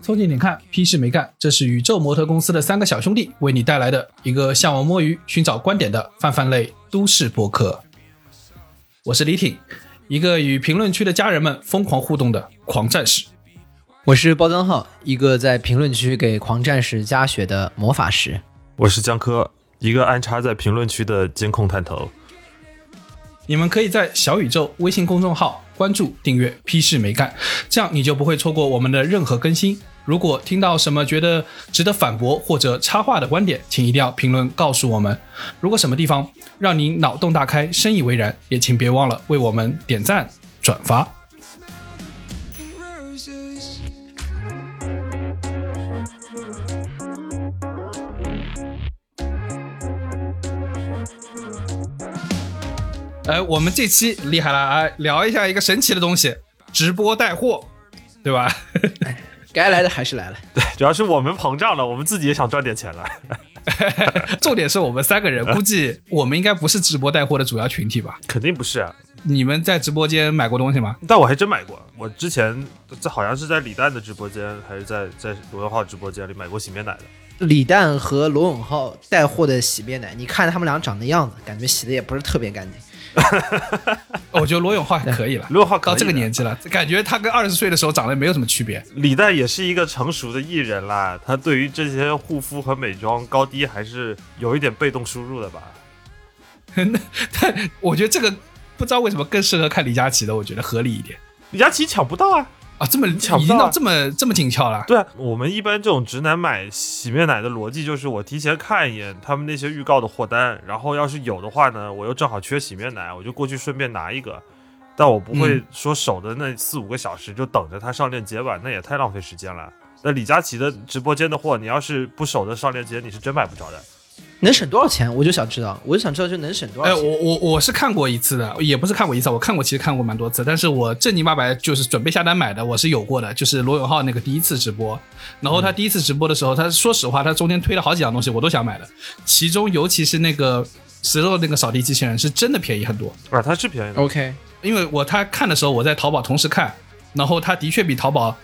凑近点看，屁事没干。这是宇宙模特公司的三个小兄弟为你带来的一个向往摸鱼、寻找观点的泛泛类都市博客。我是李挺，一个与评论区的家人们疯狂互动的狂战士。我是包装浩，一个在评论区给狂战士加血的魔法师。我是江科，一个安插在评论区的监控探头。你们可以在小宇宙微信公众号关注、订阅“批示没干”，这样你就不会错过我们的任何更新。如果听到什么觉得值得反驳或者插话的观点，请一定要评论告诉我们。如果什么地方让您脑洞大开、深以为然，也请别忘了为我们点赞、转发。哎，我们这期厉害了啊！聊一下一个神奇的东西——直播带货，对吧？该来的还是来了。对，主要是我们膨胀了，我们自己也想赚点钱了。重点是我们三个人，估计我们应该不是直播带货的主要群体吧？肯定不是啊！你们在直播间买过东西吗？但我还真买过。我之前在好像是在李诞的直播间，还是在在罗永浩直播间里买过洗面奶的。李诞和罗永浩带货的洗面奶，你看他们俩长的样子，感觉洗的也不是特别干净。我觉得罗永浩还可以了，罗永浩到这个年纪了，感觉他跟二十岁的时候长得没有什么区别。李诞也是一个成熟的艺人啦，他对于这些护肤和美妆高低还是有一点被动输入的吧。那但我觉得这个不知道为什么更适合看李佳琦的，我觉得合理一点。李佳琦抢不到啊。啊，这么巧，已经到这么这么紧俏了。对啊，我们一般这种直男买洗面奶的逻辑就是，我提前看一眼他们那些预告的货单，然后要是有的话呢，我又正好缺洗面奶，我就过去顺便拿一个。但我不会说守的那四五个小时就等着他上链接吧，那也太浪费时间了。那李佳琦的直播间的货，你要是不守着上链接，你是真买不着的。能省多少钱？我就想知道，我就想知道，就能省多少钱？哎，我我我是看过一次的，也不是看过一次，我看过，其实看过蛮多次。但是我正经八百就是准备下单买的，我是有过的，就是罗永浩那个第一次直播。然后他第一次直播的时候，他说实话，他中间推了好几样东西，我都想买的。其中尤其是那个石头那个扫地机器人，是真的便宜很多啊，它是便宜的。OK，因为我他看的时候，我在淘宝同时看，然后他的确比淘宝。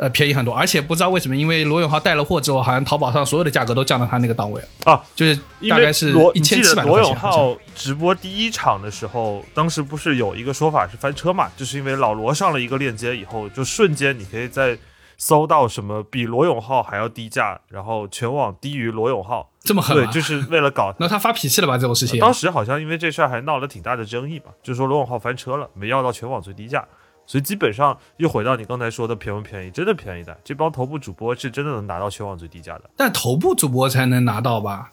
呃，便宜很多，而且不知道为什么，因为罗永浩带了货之后，好像淘宝上所有的价格都降到他那个档位了啊，就是大概是一千七百罗永浩直播第一场的时候，当时不是有一个说法是翻车嘛？就是因为老罗上了一个链接以后，就瞬间你可以在搜到什么比罗永浩还要低价，然后全网低于罗永浩，这么狠？对，就是为了搞。那他发脾气了吧？这种事情，当时好像因为这事儿还闹了挺大的争议吧，就是说罗永浩翻车了，没要到全网最低价。所以基本上又回到你刚才说的便不便宜？真的便宜的，这帮头部主播是真的能拿到全网最低价的。但头部主播才能拿到吧？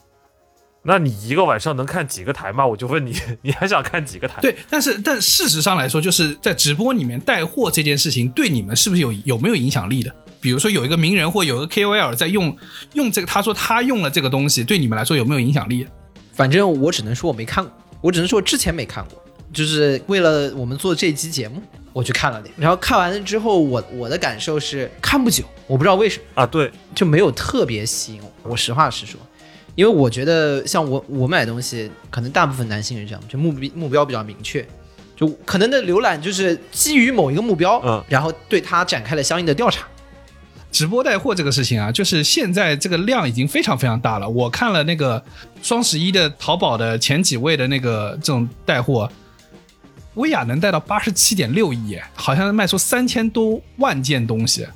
那你一个晚上能看几个台吗？我就问你，你还想看几个台？对，但是但事实上来说，就是在直播里面带货这件事情，对你们是不是有有没有影响力的？比如说有一个名人或有一个 KOL 在用用这个，他说他用了这个东西，对你们来说有没有影响力？反正我只能说我没看过，我只能说之前没看过。就是为了我们做这期节目，我去看了点，然后看完了之后，我我的感受是看不久，我不知道为什么啊，对，就没有特别吸引我。我实话实说，因为我觉得像我我买东西，可能大部分男性是这样，就目标目标比较明确，就可能的浏览就是基于某一个目标，嗯，然后对他展开了相应的调查。直播带货这个事情啊，就是现在这个量已经非常非常大了。我看了那个双十一的淘宝的前几位的那个这种带货。薇娅能带到八十七点六亿，好像卖出三千多万件东西，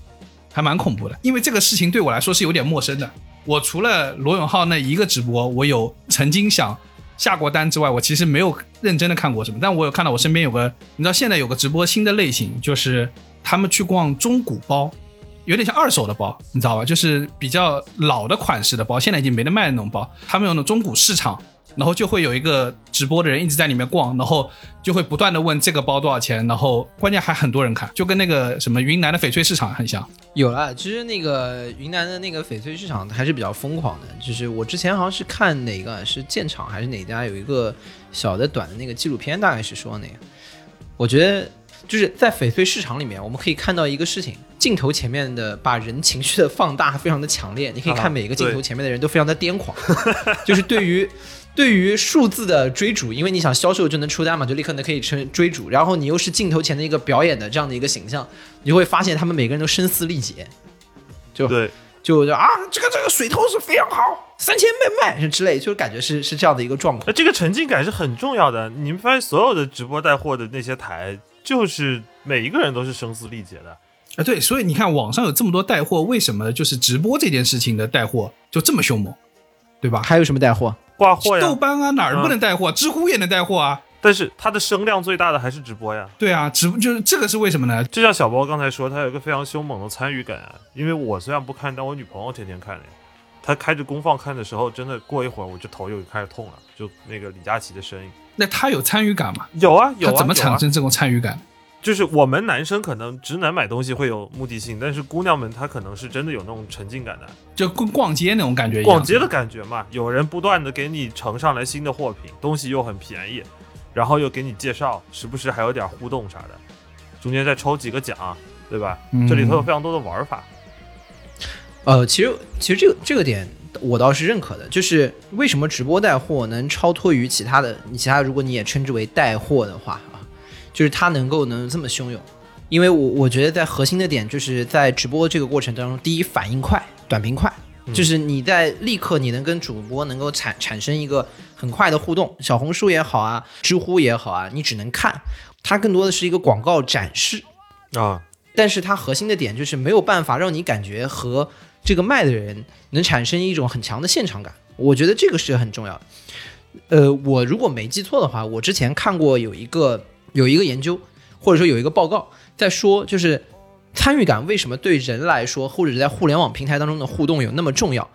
还蛮恐怖的。因为这个事情对我来说是有点陌生的。我除了罗永浩那一个直播，我有曾经想下过单之外，我其实没有认真的看过什么。但我有看到我身边有个，你知道现在有个直播新的类型，就是他们去逛中古包，有点像二手的包，你知道吧？就是比较老的款式的包，现在已经没得卖的那种包，他们有那种中古市场。然后就会有一个直播的人一直在里面逛，然后就会不断的问这个包多少钱，然后关键还很多人看，就跟那个什么云南的翡翠市场很像。有了，其实那个云南的那个翡翠市场还是比较疯狂的，就是我之前好像是看哪个是建厂还是哪家有一个小的短的那个纪录片，大概是说那个，我觉得就是在翡翠市场里面，我们可以看到一个事情：镜头前面的把人情绪的放大非常的强烈，你可以看啊每个镜头前面的人都非常的癫狂，就是对于。对于数字的追逐，因为你想销售就能出单嘛，就立刻能可以成追逐，然后你又是镜头前的一个表演的这样的一个形象，你就会发现他们每个人都声嘶力竭，就对，就就啊，这个这个水头是非常好，三千卖卖之类，就是感觉是是这样的一个状况那。这个沉浸感是很重要的。你们发现所有的直播带货的那些台，就是每一个人都是声嘶力竭的。啊，对，所以你看网上有这么多带货，为什么就是直播这件事情的带货就这么凶猛，对吧？还有什么带货？挂货呀豆，瓣啊哪儿嗯不能带货？知乎也能带货啊。但是它的声量最大的还是直播呀。对啊，直就是这个是为什么呢？就像小包刚才说，他有一个非常凶猛的参与感啊。因为我虽然不看，但我女朋友天天看的。她开着功放看的时候，真的过一会儿我就头又开始痛了，就那个李佳琦的声音。那他有参与感吗？有啊有啊，他怎么产生这种参与感？就是我们男生可能直男买东西会有目的性，但是姑娘们她可能是真的有那种沉浸感的，就跟逛街那种感觉一样。逛街的感觉嘛。有人不断的给你呈上来新的货品，东西又很便宜，然后又给你介绍，时不时还有点互动啥的，中间再抽几个奖，对吧？嗯这里头有非常多的玩法。呃，其实其实这个这个点我倒是认可的，就是为什么直播带货能超脱于其他的，你其他如果你也称之为带货的话啊，就是它能够能这么汹涌，因为我我觉得在核心的点就是在直播这个过程当中，第一反应快，短平快。就是你在立刻你能跟主播能够产产生一个很快的互动，小红书也好啊，知乎也好啊，你只能看，它更多的是一个广告展示，啊，但是它核心的点就是没有办法让你感觉和这个卖的人能产生一种很强的现场感，我觉得这个是很重要的。呃，我如果没记错的话，我之前看过有一个有一个研究，或者说有一个报告在说，就是参与感为什么对人来说，或者是在互联网平台当中的互动有那么重要？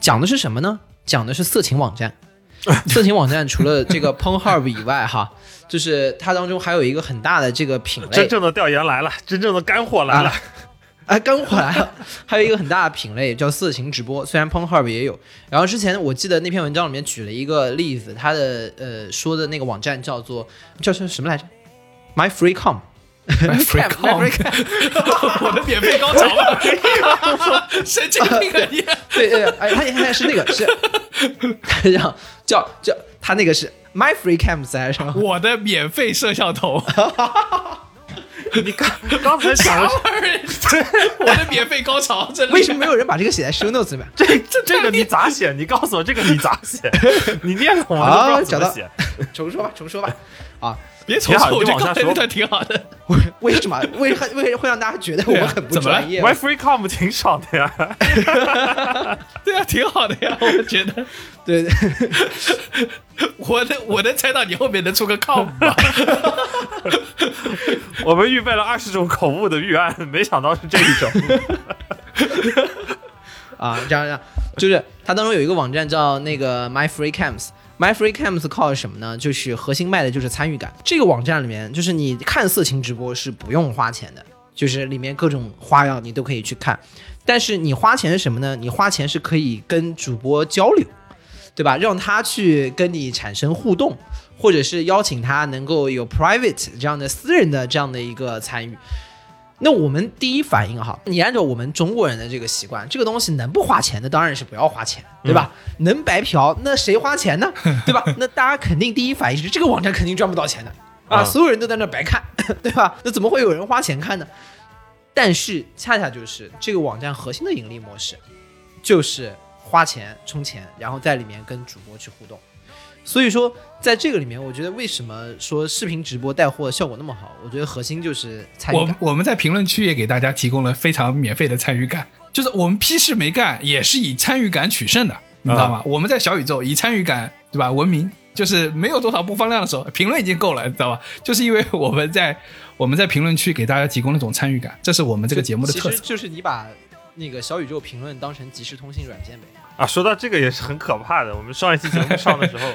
讲的是什么呢？讲的是色情网站。色情网站除了这个 Pornhub 以外，哈，就是它当中还有一个很大的这个品类，真正的调研来了，真正的干货来了。啊哎，刚回来了，还有一个很大的品类叫色情直播，虽然 Pornhub 也有。然后之前我记得那篇文章里面举了一个例子，他的呃说的那个网站叫做叫是什么来着？My Free Com。My Free Com 我的免费高潮了，神经病啊你！对对，哎，他现在是那个是，这样叫叫他那个是 My Free Cams 还是什么？我的免费摄像头，你刚刚才想的啥玩意儿？我的免费高潮，这为什么没有人把这个写在 show notes 里面？这这这个你咋写？你告诉我这个你咋写？你念懂吗？啊都不知道怎么写。重说吧，重说吧。啊，别重挺好说，我觉得你往下说刚才那段挺好的。为 为什么为为会让大家觉得我们很不专业 Free Com 挺爽的呀，对啊，挺好的呀，我觉得。对对。我能我能猜到你后面能出个 com 吧？我们预备了二十种口误的预案，没想到是这一种。啊，这样这样，就是它当中有一个网站叫那个 My Free Cams。My Free Cams 靠什么呢？就是核心卖的就是参与感。这个网站里面，就是你看色情直播是不用花钱的，就是里面各种花样你都可以去看。但是你花钱是什么呢？你花钱是可以跟主播交流，对吧？让他去跟你产生互动，或者是邀请他能够有 private 这样的私人的这样的一个参与。那我们第一反应哈，你按照我们中国人的这个习惯，这个东西能不花钱，那当然是不要花钱，对吧？能白嫖，那谁花钱呢？对吧？那大家肯定第一反应是这个网站肯定赚不到钱的啊，啊所有人都在那白看，对吧？那怎么会有人花钱看呢？但是恰恰就是这个网站核心的盈利模式，就是花钱充钱，然后在里面跟主播去互动。所以说，在这个里面，我觉得为什么说视频直播带货效果那么好？我觉得核心就是参与感。我我们在评论区也给大家提供了非常免费的参与感，就是我们批示没干，也是以参与感取胜的，你知道吗？我们在小宇宙以参与感对吧闻名，就是没有多少播放量的时候，评论已经够了，你知道吧？就是因为我们在我们在评论区给大家提供那种参与感，这是我们这个节目的特色。其实就是你把那个小宇宙评论当成即时通信软件呗。啊，说到这个也是很可怕的。我们上一期节目上的时候，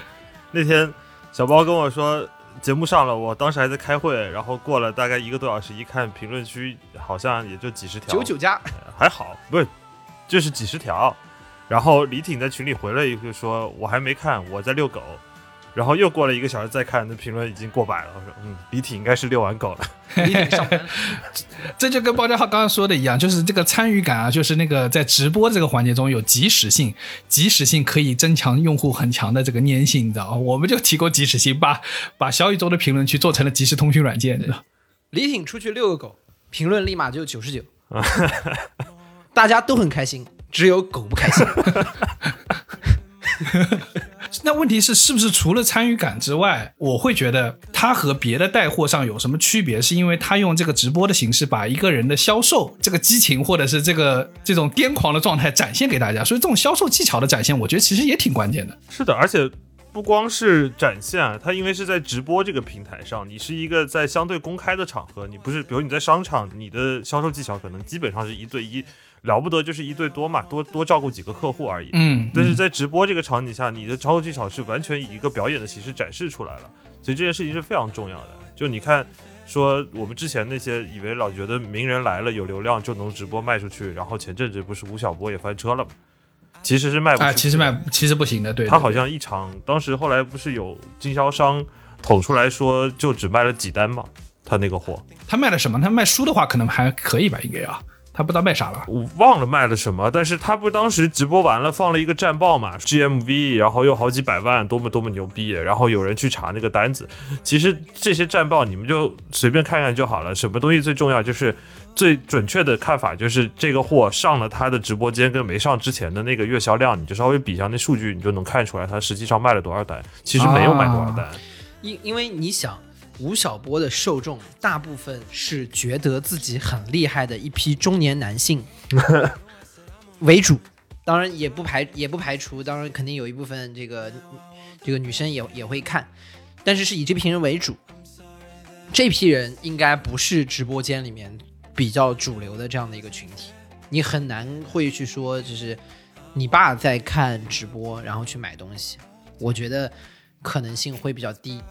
那天小包跟我说节目上了，我当时还在开会，然后过了大概一个多小时，一看评论区好像也就几十条，九九加，还好，不是就是几十条。然后李挺在群里回了一句说，我还没看，我在遛狗。然后又过了一个小时再看，那评论已经过百了。我说，嗯，李挺应该是遛完狗了。这就跟包家浩刚刚说的一样，就是这个参与感啊，就是那个在直播这个环节中有即时性，即时性可以增强用户很强的这个粘性，你知道吗？我们就提供即时性，把把小宇宙的评论区做成了即时通讯软件，李挺出去遛个狗，评论立马就九十九，大家都很开心，只有狗不开心。那问题是，是不是除了参与感之外，我会觉得它和别的带货上有什么区别？是因为它用这个直播的形式，把一个人的销售这个激情或者是这个这种癫狂的状态展现给大家，所以这种销售技巧的展现，我觉得其实也挺关键的。是的，而且不光是展现啊，它因为是在直播这个平台上，你是一个在相对公开的场合，你不是，比如你在商场，你的销售技巧可能基本上是一对一，了不得就是一对多嘛，多多照顾几个客户而已。嗯，但是在直播这个场景下，你的操作技巧是完全以一个表演的形式展示出来了，所以这件事情是非常重要的。就你看，说我们之前那些以为老觉得名人来了有流量就能直播卖出去，然后前阵子不是吴晓波也翻车了吗？其实是卖不啊，其实卖其实不行的，对他好像一场，当时后来不是有经销商捅出来说，就只卖了几单嘛，他那个货，他卖了什么？他卖书的话，可能还可以吧，应该啊，他不知道卖啥了。我忘了卖了什么，但是他不是当时直播完了放了一个战报嘛，GMV，然后又好几百万，多么多么牛逼，然后有人去查那个单子。其实这些战报你们就随便看看就好了，什么东西最重要就是。最准确的看法就是，这个货上了他的直播间跟没上之前的那个月销量，你就稍微比一下那数据，你就能看出来他实际上卖了多少单。其实没有卖多少单，因因为你想，吴晓波的受众大部分是觉得自己很厉害的一批中年男性 为主，当然也不排也不排除，当然肯定有一部分这个这个女生也也会看，但是是以这批人为主。这批人应该不是直播间里面比较主流的这样的一个群体，你很难会去说，就是你爸在看直播，然后去买东西，我觉得可能性会比较低。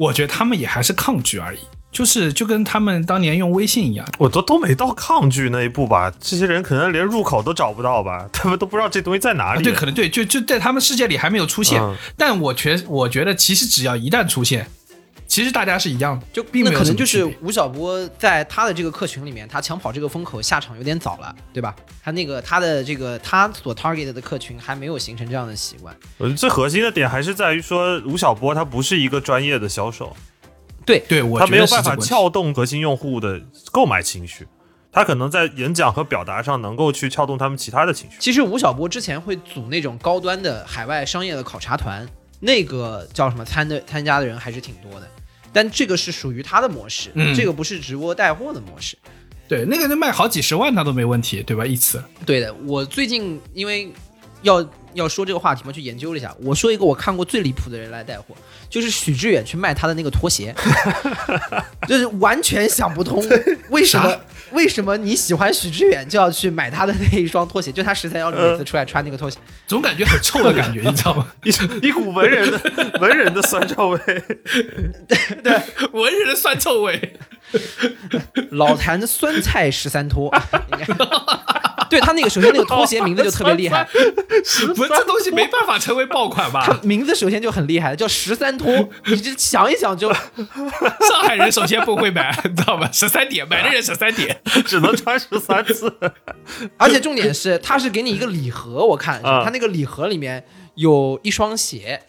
我觉得他们也还是抗拒而已，就是就跟他们当年用微信一样。我都都没到抗拒那一步吧。这些人可能连入口都找不到吧，他们都不知道这东西在哪里。啊对，可能对，就就在他们世界里还没有出现。嗯但我觉我觉得，其实只要一旦出现，其实大家是一样的，就并没有那可能就是吴晓波在他的这个客群里面，他抢跑这个风口下场有点早了，对吧？他那个他的这个他所 target 的客群还没有形成这样的习惯。我觉得最核心的点还是在于说，吴晓波他不是一个专业的销售，对我他没有办法撬动核心用户的购买情绪，他可能在演讲和表达上能够去撬动他们其他的情绪。其实吴晓波之前会组那种高端的海外商业的考察团，那个叫什么参的参加的人还是挺多的。但这个是属于他的模式，嗯这个不是直播带货的模式。对那个人卖好几十万他都没问题，对吧？一次对的，我最近因为要要说这个话题嘛，去研究了一下。我说一个我看过最离谱的人来带货，就是许志远去卖他的那个拖鞋，就是完全想不通为什么啥为什么你喜欢许知远就要去买他的那一双拖鞋，就他十三幺每次出来穿那个拖鞋。总感觉很臭的感觉，你知道吗？一 一股文人的文人的酸臭味，对文人的酸臭味。老坛的酸菜十三拖，应 该对他那个首先那个拖鞋名字就特别厉害，不是这东西没办法成为爆款他吧？名字首先就很厉害，叫十三拖，你就想一想就 上海人首先不会买，你知道吧？十三点买的人十三点，只能穿十三次。而且重点是，他是给你一个礼盒，我看他那个礼盒里面有一双鞋、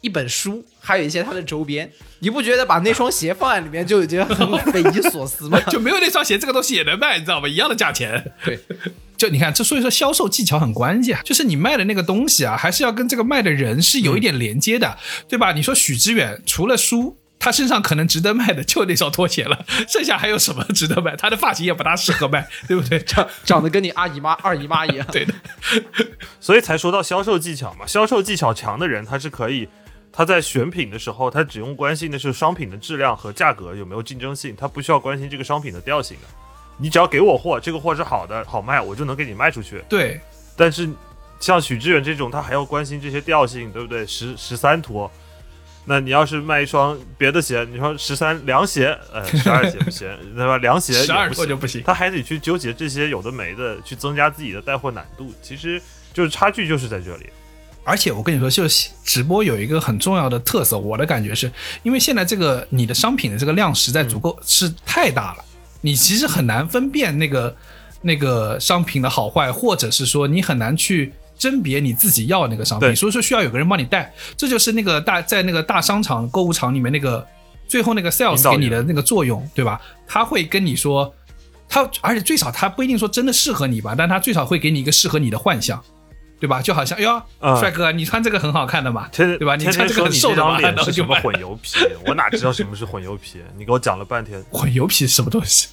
一本书，还有一些他的周边。你不觉得把那双鞋放在里面就已经很匪夷所思吗？就没有那双鞋这个东西也能卖，你知道吗？一样的价钱。对，就你看，这所以说销售技巧很关键，就是你卖的那个东西啊，还是要跟这个卖的人是有一点连接的，对吧？你说许知远除了书。他身上可能值得卖的就那双拖鞋了，剩下还有什么值得卖？他的发型也不大适合卖，对不对？长长得跟你阿姨妈、二姨妈一样。对的，所以才说到销售技巧嘛，销售技巧强的人，他是可以，他在选品的时候，他只用关心的是商品的质量和价格有没有竞争性，他不需要关心这个商品的调性的。你只要给我货，这个货是好的，好卖，我就能给你卖出去。对，但是像许志远这种，他还要关心这些调性，对不对？十十三拖，那你要是卖一双别的鞋，你说十三凉鞋，呃，十二鞋不行，对吧？凉鞋也十二拖就不行。他还得去纠结这些有的没的，去增加自己的带货难度。其实就是差距就是在这里。而且我跟你说，就是直播有一个很重要的特色，我的感觉是因为现在这个你的商品的这个量实在足够、是太大了，你其实很难分辨那个那个商品的好坏，或者是说你很难去甄别你自己要的那个商品，所以说需要有个人帮你带，这就是那个大在那个大商场购物场里面那个最后那个 sales 给你的那个作用，对吧？他会跟你说。他而且最少他不一定说真的适合你吧，但他最少会给你一个适合你的幻想，对吧？就好像哎呦，嗯帅哥，你穿这个很好看的嘛，天对吧？你天穿这个很瘦的嘛，张脸是什么然后就混油皮，我哪知道什么是混油皮？你给我讲了半天，混油皮是什么东西？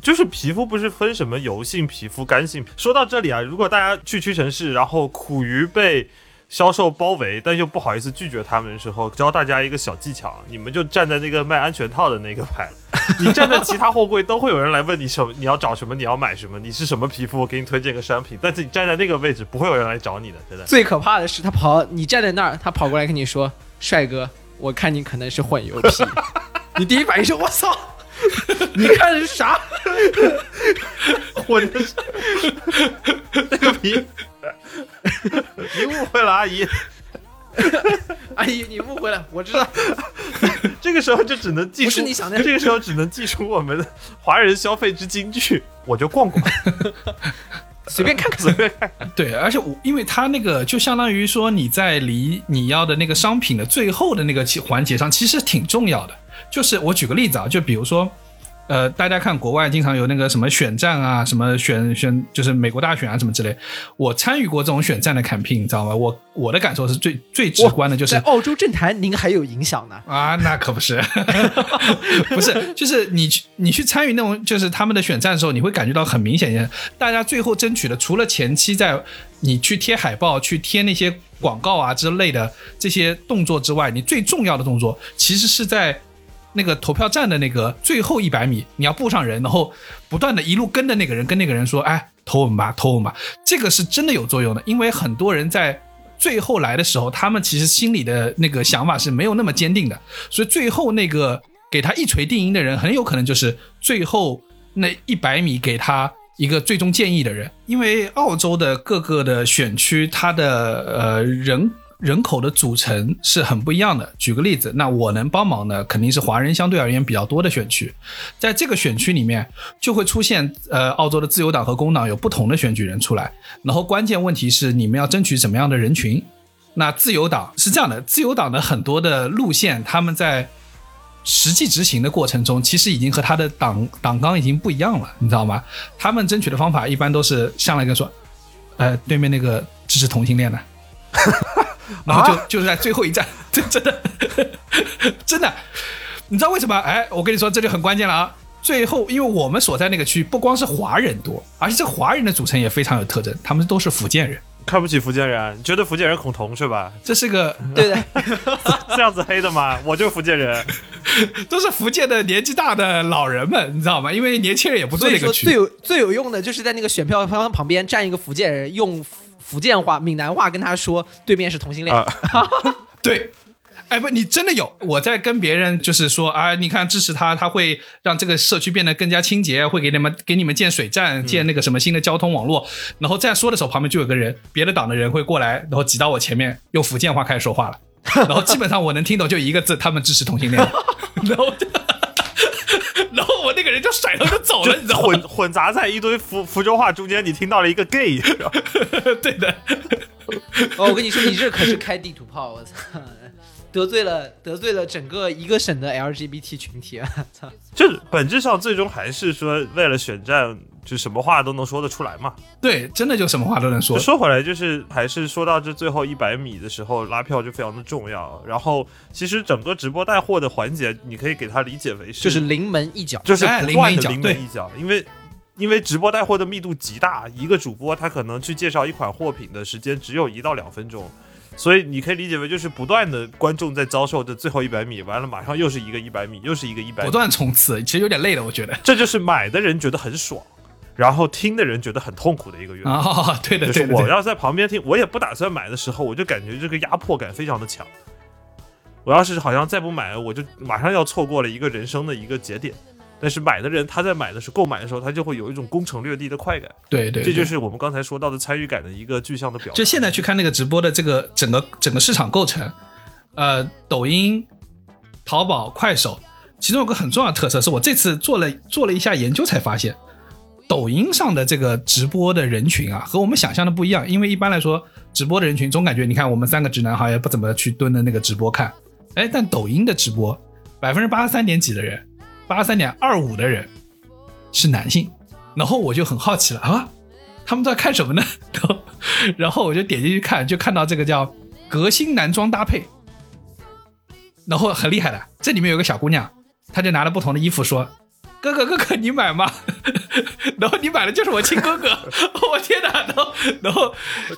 就是皮肤不是分什么油性皮肤、干性。说到这里啊，如果大家去屈臣氏，然后苦于被销售包围，但又不好意思拒绝他们的时候，教大家一个小技巧，你们就站在那个卖安全套的那个排，你站在其他货柜都会有人来问你什么，你要找什么，你要买什么，你是什么皮肤，我给你推荐个商品，但是你站在那个位置，不会有人来找你的，真的。最可怕的是，他跑，你站在那儿，他跑过来跟你说：“帅哥，我看你可能是混油皮。”你第一反应是：“我操，你看的是啥混的是那个皮，你误会了，阿姨。”阿姨，你误会了，我知道。这个时候就只能记出，不是你想的这个时候只能记出我们的华人消费之金句。我就逛逛，随便看看。随便看。对，而且我因为它那个就相当于说你在离你要的那个商品的最后的那个环节上，其实挺重要的。就是我举个例子啊，就比如说，呃，大家看国外经常有那个什么选战啊，什么选选就是美国大选啊什么之类，我参与过这种选战的 campaign，你知道吗？我我的感受是最最直观的，就是在澳洲政坛，您还有影响呢。啊，那可不是，不是，就是你去你去参与那种就是他们的选战的时候，你会感觉到很明显，大家最后争取的除了前期在你去贴海报、去贴那些广告啊之类的这些动作之外，你最重要的动作其实是在那个投票站的那个最后一百米，你要布上人，然后不断的一路跟着那个人，跟那个人说，哎，投我们吧，投我们吧，这个是真的有作用的，因为很多人在。最后来的时候，他们其实心里的那个想法是没有那么坚定的，所以最后那个给他一锤定音的人，很有可能就是最后那一百米给他一个最终建议的人。因为澳洲的各个的选区，它的呃人人口的组成是很不一样的。举个例子，那我能帮忙的肯定是华人相对而言比较多的选区，在这个选区里面就会出现呃澳洲的自由党和工党有不同的选举人出来，然后关键问题是你们要争取什么样的人群。那自由党是这样的，自由党的很多的路线，他们在实际执行的过程中，其实已经和他的党党纲已经不一样了，你知道吗？他们争取的方法一般都是上来跟说，呃，对面那个支持同性恋的，然后就、就是在最后一站，这 真的真的，你知道为什么？哎，我跟你说，这就很关键了啊！最后，因为我们所在那个区不光是华人多，而且这华人的组成也非常有特征，他们都是福建人，看不起福建人，觉得福建人恐同是吧？这是个 对的，这样子黑的吗？我就是福建人，都是福建的年纪大的老人们，你知道吗？因为年轻人也不做所以说那个区最有最有用的就是在那个选票方旁边站一个福建人，用福建话、闽南话跟他说对面是同性恋。啊 对，哎不，你真的有我在跟别人就是说啊，你看支持他，他会让这个社区变得更加清洁，会给你们给你们建水站，建那个什么新的交通网络。然后在说的时候，旁边就有个人，别的党的人会过来，然后挤到我前面，用福建话开始说话了。然后基本上我能听懂就一个字，他们支持同性恋。然后我那个人就甩头就走了，你知道吗？混混杂在一堆福福州话中间，你听到了一个 gay，对的，哦，我跟你说，你这可是开地图炮，我操！得罪了得罪了整个一个省的 LGBT 群体啊！操，就是本质上最终还是说为了选战，就什么话都能说得出来嘛。对，真的就什么话都能说。说回来，就是还是说到这最后一百米的时候，拉票就非常的重要。然后其实整个直播带货的环节，你可以给它理解为是就是临门一脚。就是哎不断的临临门一脚对门一脚，因为因为直播带货的密度极大，一个主播他可能去介绍一款货品的时间只有一到两分钟，所以你可以理解为就是不断的观众在遭受这最后一百米，完了马上又是一个一百米，又是一个一百不，断冲刺，其实有点累了，我觉得。这就是买的人觉得很爽，然后听的人觉得很痛苦的一个原因。哦，对的，对的，对的就是我要在旁边听，我也不打算买的时候，我就感觉这个压迫感非常的强。我要是好像再不买，我就马上要错过了一个人生的一个节点。但是买的人他在买的时候购买的时候，他就会有一种攻城略地的快感，对对，这就是我们刚才说到的参与感的一个具象的表达。就现在去看那个直播的这个整个整个市场构成，呃，抖音、淘宝、快手，其中有个很重要的特色，是我这次做了做了一下研究才发现，抖音上的这个直播的人群啊，和我们想象的不一样。因为一般来说，直播的人群总感觉，你看我们三个直男好像也不怎么去蹲的那个直播看，哎，但抖音的直播，百分之八十三点几的人，八十三点二五的人是男性，然后我就很好奇了啊，他们在看什么呢？然后然后我就点进去看，就看到这个叫革新男装搭配，然后很厉害的，这里面有个小姑娘，她就拿了不同的衣服说：“哥哥哥哥，你买吗？” 然后你买的就是我亲哥哥，我天哪！然后然后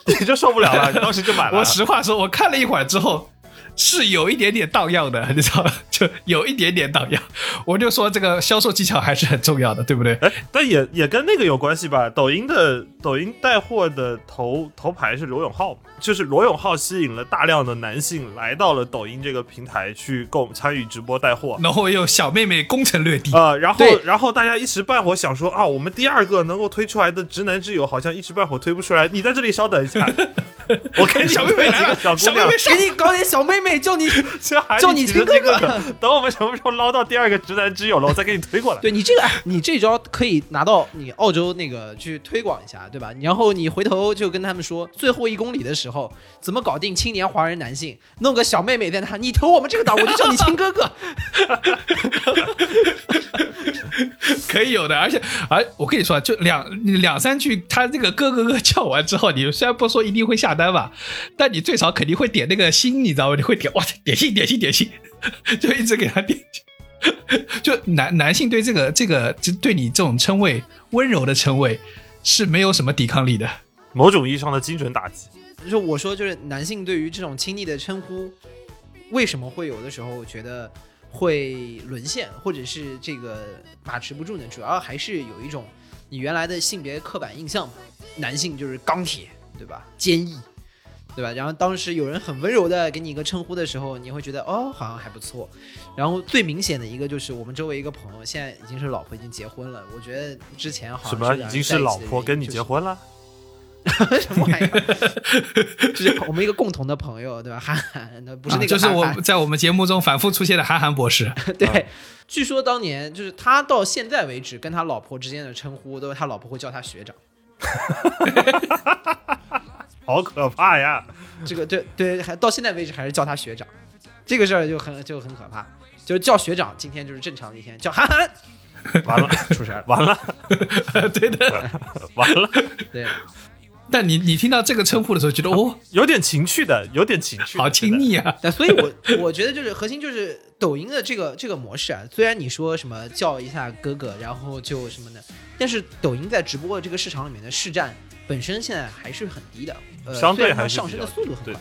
你就受不了了，你当时就买了。我实话说，我看了一会儿之后。是有一点点荡漾的，你知道吗？就有一点点荡漾。我就说这个销售技巧还是很重要的，对不对？哎，但也也跟那个有关系吧。抖音的抖音带货的头头牌是罗永浩，就是罗永浩吸引了大量的男性来到了抖音这个平台去购参与直播带货，然后又小妹妹攻城略地啊、然后然后大家一时半会想说啊，我们第二个能够推出来的直男之友好像一时半会推不出来，你在这里稍等一下，我给你小妹妹来了，几个小姑娘小妹妹。给你搞点小妹妹，叫你 叫你亲哥哥，等我们什么时候捞到第二个直男之友了，我再给你推过来。对你这个，哎你这招可以拿到你澳洲那个去推广一下，对吧？然后你回头就跟他们说，最后一公里的时候怎么搞定青年华人男性，弄个小妹妹在那，你投我们这个档，我就叫你亲哥哥。可以有的，而且，而我跟你说，就两两三句，他这个哥哥哥叫完之后，你虽然不说一定会下单吧，但你最少肯定会点那个心，你知道吗？你会点哇，点心点心点心，就一直给他点。就男男性对这个这个就对你这种称谓温柔的称谓是没有什么抵抗力的。某种意义上的精准打击。就我说，就是男性对于这种亲昵的称呼，为什么会有的时候觉得会沦陷，或者是这个把持不住呢？主要还是有一种你原来的性别刻板印象嘛，男性就是钢铁，对吧？坚毅，对吧？然后当时有人很温柔的给你一个称呼的时候，你会觉得哦，好像还不错。然后最明显的一个就是我们周围一个朋友，现在已经是老婆，已经结婚了。我觉得之前好像什么已经是老婆跟你结婚了？什么玩意儿？就是我们一个共同的朋友，对吧？韩寒，那不是那个啊就是我在我们节目中反复出现的韩寒博士。对，据说当年就是他到现在为止跟他老婆之间的称呼，都是他老婆会叫他学长。好可怕呀！这个对对，还到现在为止还是叫他学长，这个事儿就很就很可怕。就是叫学长，今天就是正常的一天；叫韩寒，完了，出事儿了。完了，对的，完了，对，但你你听到这个称呼的时候，觉得哦，有点情趣的，有点情趣，好亲昵啊。但所以我，我觉得就是核心就是抖音的这个这个模式啊。虽然你说什么叫一下哥哥，然后就什么的，但是抖音在直播的这个市场里面的市占本身现在还是很低的，呃，相对虽然它还是上升的速度很快，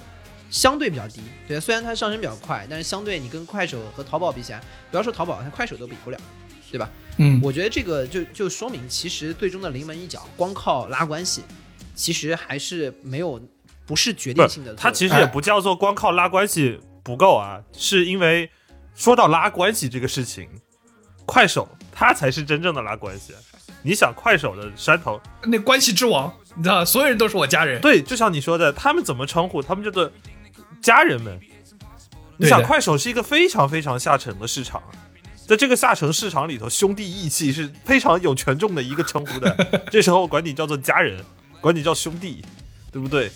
相对比较低。对，虽然它上升比较快，但是相对你跟快手和淘宝比起来，不要说淘宝，它快手都比不了，对吧？嗯，我觉得这个就就说明，其实最终的临门一脚，光靠拉关系，其实还是没有不是决定性的作用。它其实也不叫做光靠拉关系不够啊，是因为说到拉关系这个事情，快手它才是真正的拉关系。你想快手的山头，那关系之王，你知道，所有人都是我家人。对，就像你说的，他们怎么称呼？他们叫做家人们。你想，快手是一个非常非常下沉的市场，在这个下沉市场里头，兄弟义气是非常有权重的一个称呼的。这时候管你叫做家人，管你叫兄弟，对不对？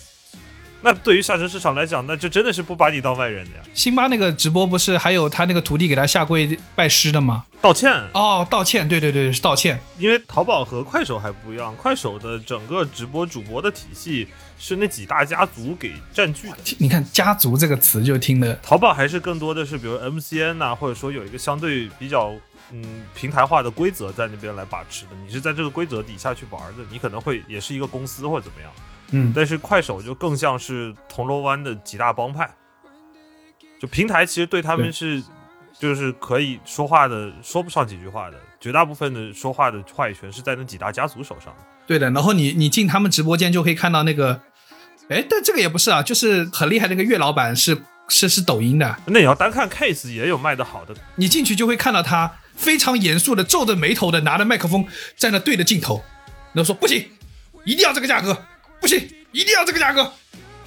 那对于下沉市场来讲，那就真的是不把你当外人的呀。辛巴那个直播不是还有他那个徒弟给他下跪拜师的吗？道歉，哦，道歉，对对对，是道歉。因为淘宝和快手还不一样，快手的整个直播主播的体系是那几大家族给占据的。你看“家族”这个词就听的，淘宝还是更多的是，比如 MCN 呐、或者说有一个相对比较嗯平台化的规则在那边来把持的。你是在这个规则底下去玩的，你可能会也是一个公司或者怎么样。嗯，但是快手就更像是铜锣湾的几大帮派，就平台其实对他们是就是可以说话的，说不上几句话的，绝大部分的说话的话语权是在那几大家族手上。对的。然后你你进他们直播间就可以看到那个，哎，但这个也不是啊，就是很厉害的那个岳老板是是是抖音的，那你要单看 case 也有卖的好的，你进去就会看到他非常严肃的皱着眉头的拿着麦克风在那对着镜头，然后说不行，一定要这个价格，不行，一定要这个价格。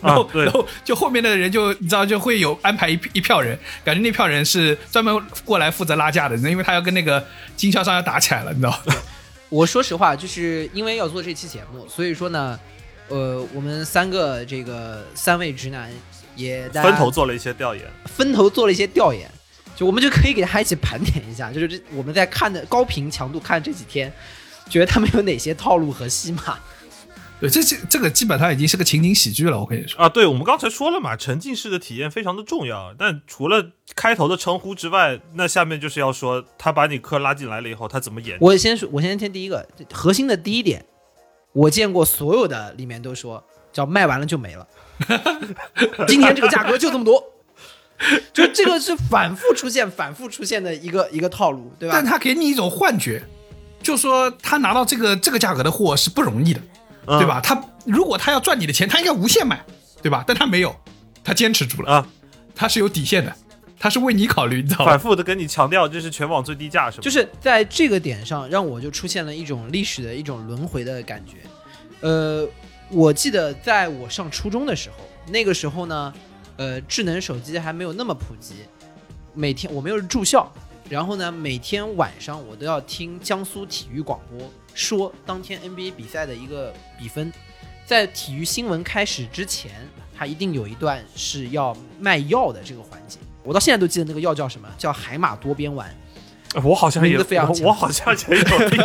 然后，对然后就后面的人就你知道就会有安排一一票人，感觉那票人是专门过来负责拉架的，因为他要跟那个经销商要打起来了，你知道？我说实话，就是因为要做这期节目，所以说呢，呃，我们三个这个三位直男也在分头做了一些调研，分头做了一些调研，就我们就可以给大家一起盘点一下，就是这我们在看的高频强度看这几天，觉得他们有哪些套路和戏码。对，这这这个基本上已经是个情景喜剧了，我跟你说。啊，对，我们刚才说了嘛，沉浸式的体验非常的重要。但除了开头的称呼之外，那下面就是要说他把你客拉进来了以后，他怎么演？我先说，我先先第一个核心的第一点，我见过所有的里面都说叫卖完了就没了，今天这个价格就这么多，就这个是反复出现、反复出现的一个一个套路，对吧但？他给你一种幻觉，就说他拿到这个这个价格的货是不容易的，嗯对吧？他如果他要赚你的钱，他应该无限买，对吧？但他没有，他坚持住了，啊，他是有底线的，他是为你考虑，你知道吗反？复的跟你强调这是全网最低价，是吗？就是在这个点上，让我就出现了一种历史的一种轮回的感觉。呃，我记得在我上初中的时候，那个时候呢，呃，智能手机还没有那么普及，每天我们又是住校，然后呢，每天晚上我都要听江苏体育广播说当天 NBA 比赛的一个比分。在体育新闻开始之前，它一定有一段是要卖药的这个环节。我到现在都记得那个药叫什么，叫海马多边丸。我好像也我我好像也有听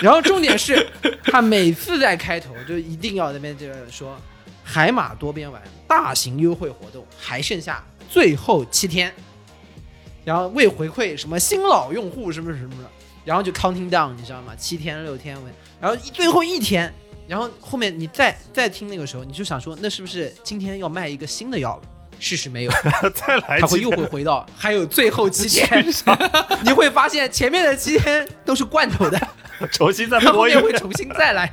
然后重点是，他每次在开头就一定要那边这个说，海马多边玩大型优惠活动还剩下最后七天，然后为回馈什么新老用户什么什么的，然后就 counting down，你知道吗？七天六天，然后最后一天，然后后面你再再听那个时候，你就想说，那是不是今天要卖一个新的药了？事实没有，再来他会又会回到还有最后七天，你会发现前面的七天都是罐头的。重新再播一遍，面会重新再来，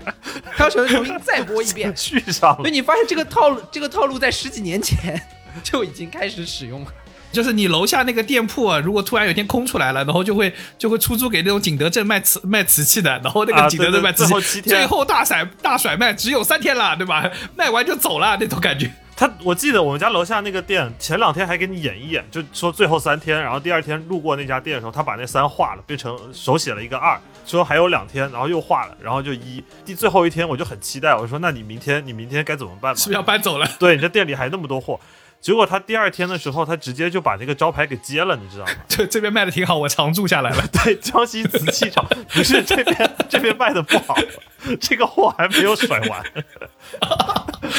他要重重新再播一遍。续上了。所以你发现这个套路，这个套路在十几年前就已经开始使用了。就是你楼下那个店铺啊，如果突然有一天空出来了，然后就会就会出租给那种景德镇卖瓷卖瓷器的，然后那啊个景德镇卖瓷器，对对最后七天最后大甩大甩卖，只有三天了，对吧？卖完就走了那种感觉。他我记得我们家楼下那个店，前两天还给你演一演，就说最后三天，然后第二天路过那家店的时候，他把那三画了，变成手写了一个二，说还有两天，然后又画了，然后就一。第最后一天我就很期待，我说那你明天你明天该怎么办嘛？是不是要搬走了？对你这店里还那么多货，结果他第二天的时候，他直接就把那个招牌给揭了，你知道吗？这这边卖的挺好，我常住下来了。对，江西瓷器厂不是这边这边卖的不好，这个货还没有甩完，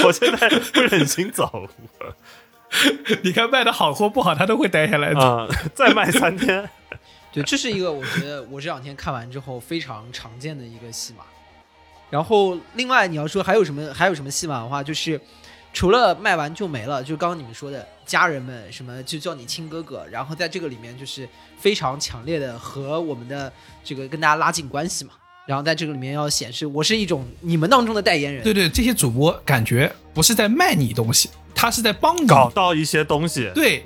我现在不忍心走你看卖的好或不好，他都会待下来的。啊、再卖三天。对，这是一个我觉得我这两天看完之后非常常见的一个戏码。然后另外你要说还有什么还有什么戏码的话，就是除了卖完就没了，就刚刚你们说的家人们什么就叫你亲哥哥，然后在这个里面就是非常强烈的和我们的这个跟大家拉近关系嘛。然后在这个里面要显示我是一种你们当中的代言人，对对，这些主播感觉不是在卖你东西，他是在帮你搞到一些东西，对，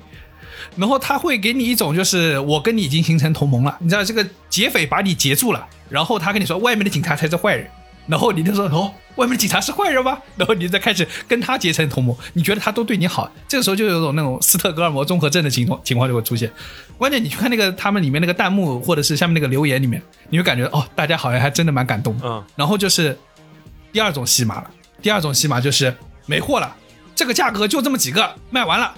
然后他会给你一种就是我跟你已经形成同盟了，你知道这个劫匪把你劫住了，然后他跟你说外面的警察才是坏人，然后你就说哦，外面的警察是坏人吗？然后你再开始跟他结成同盟，你觉得他都对你好，这个时候就有种那种斯特哥尔摩综合症的情况情况就会出现。关键你去看那个他们里面那个弹幕或者是下面那个留言里面，你会感觉哦，大家好像还真的蛮感动的。嗯，然后就是第二种戏码了，第二种戏码就是没货了，这个价格就这么几个卖完了，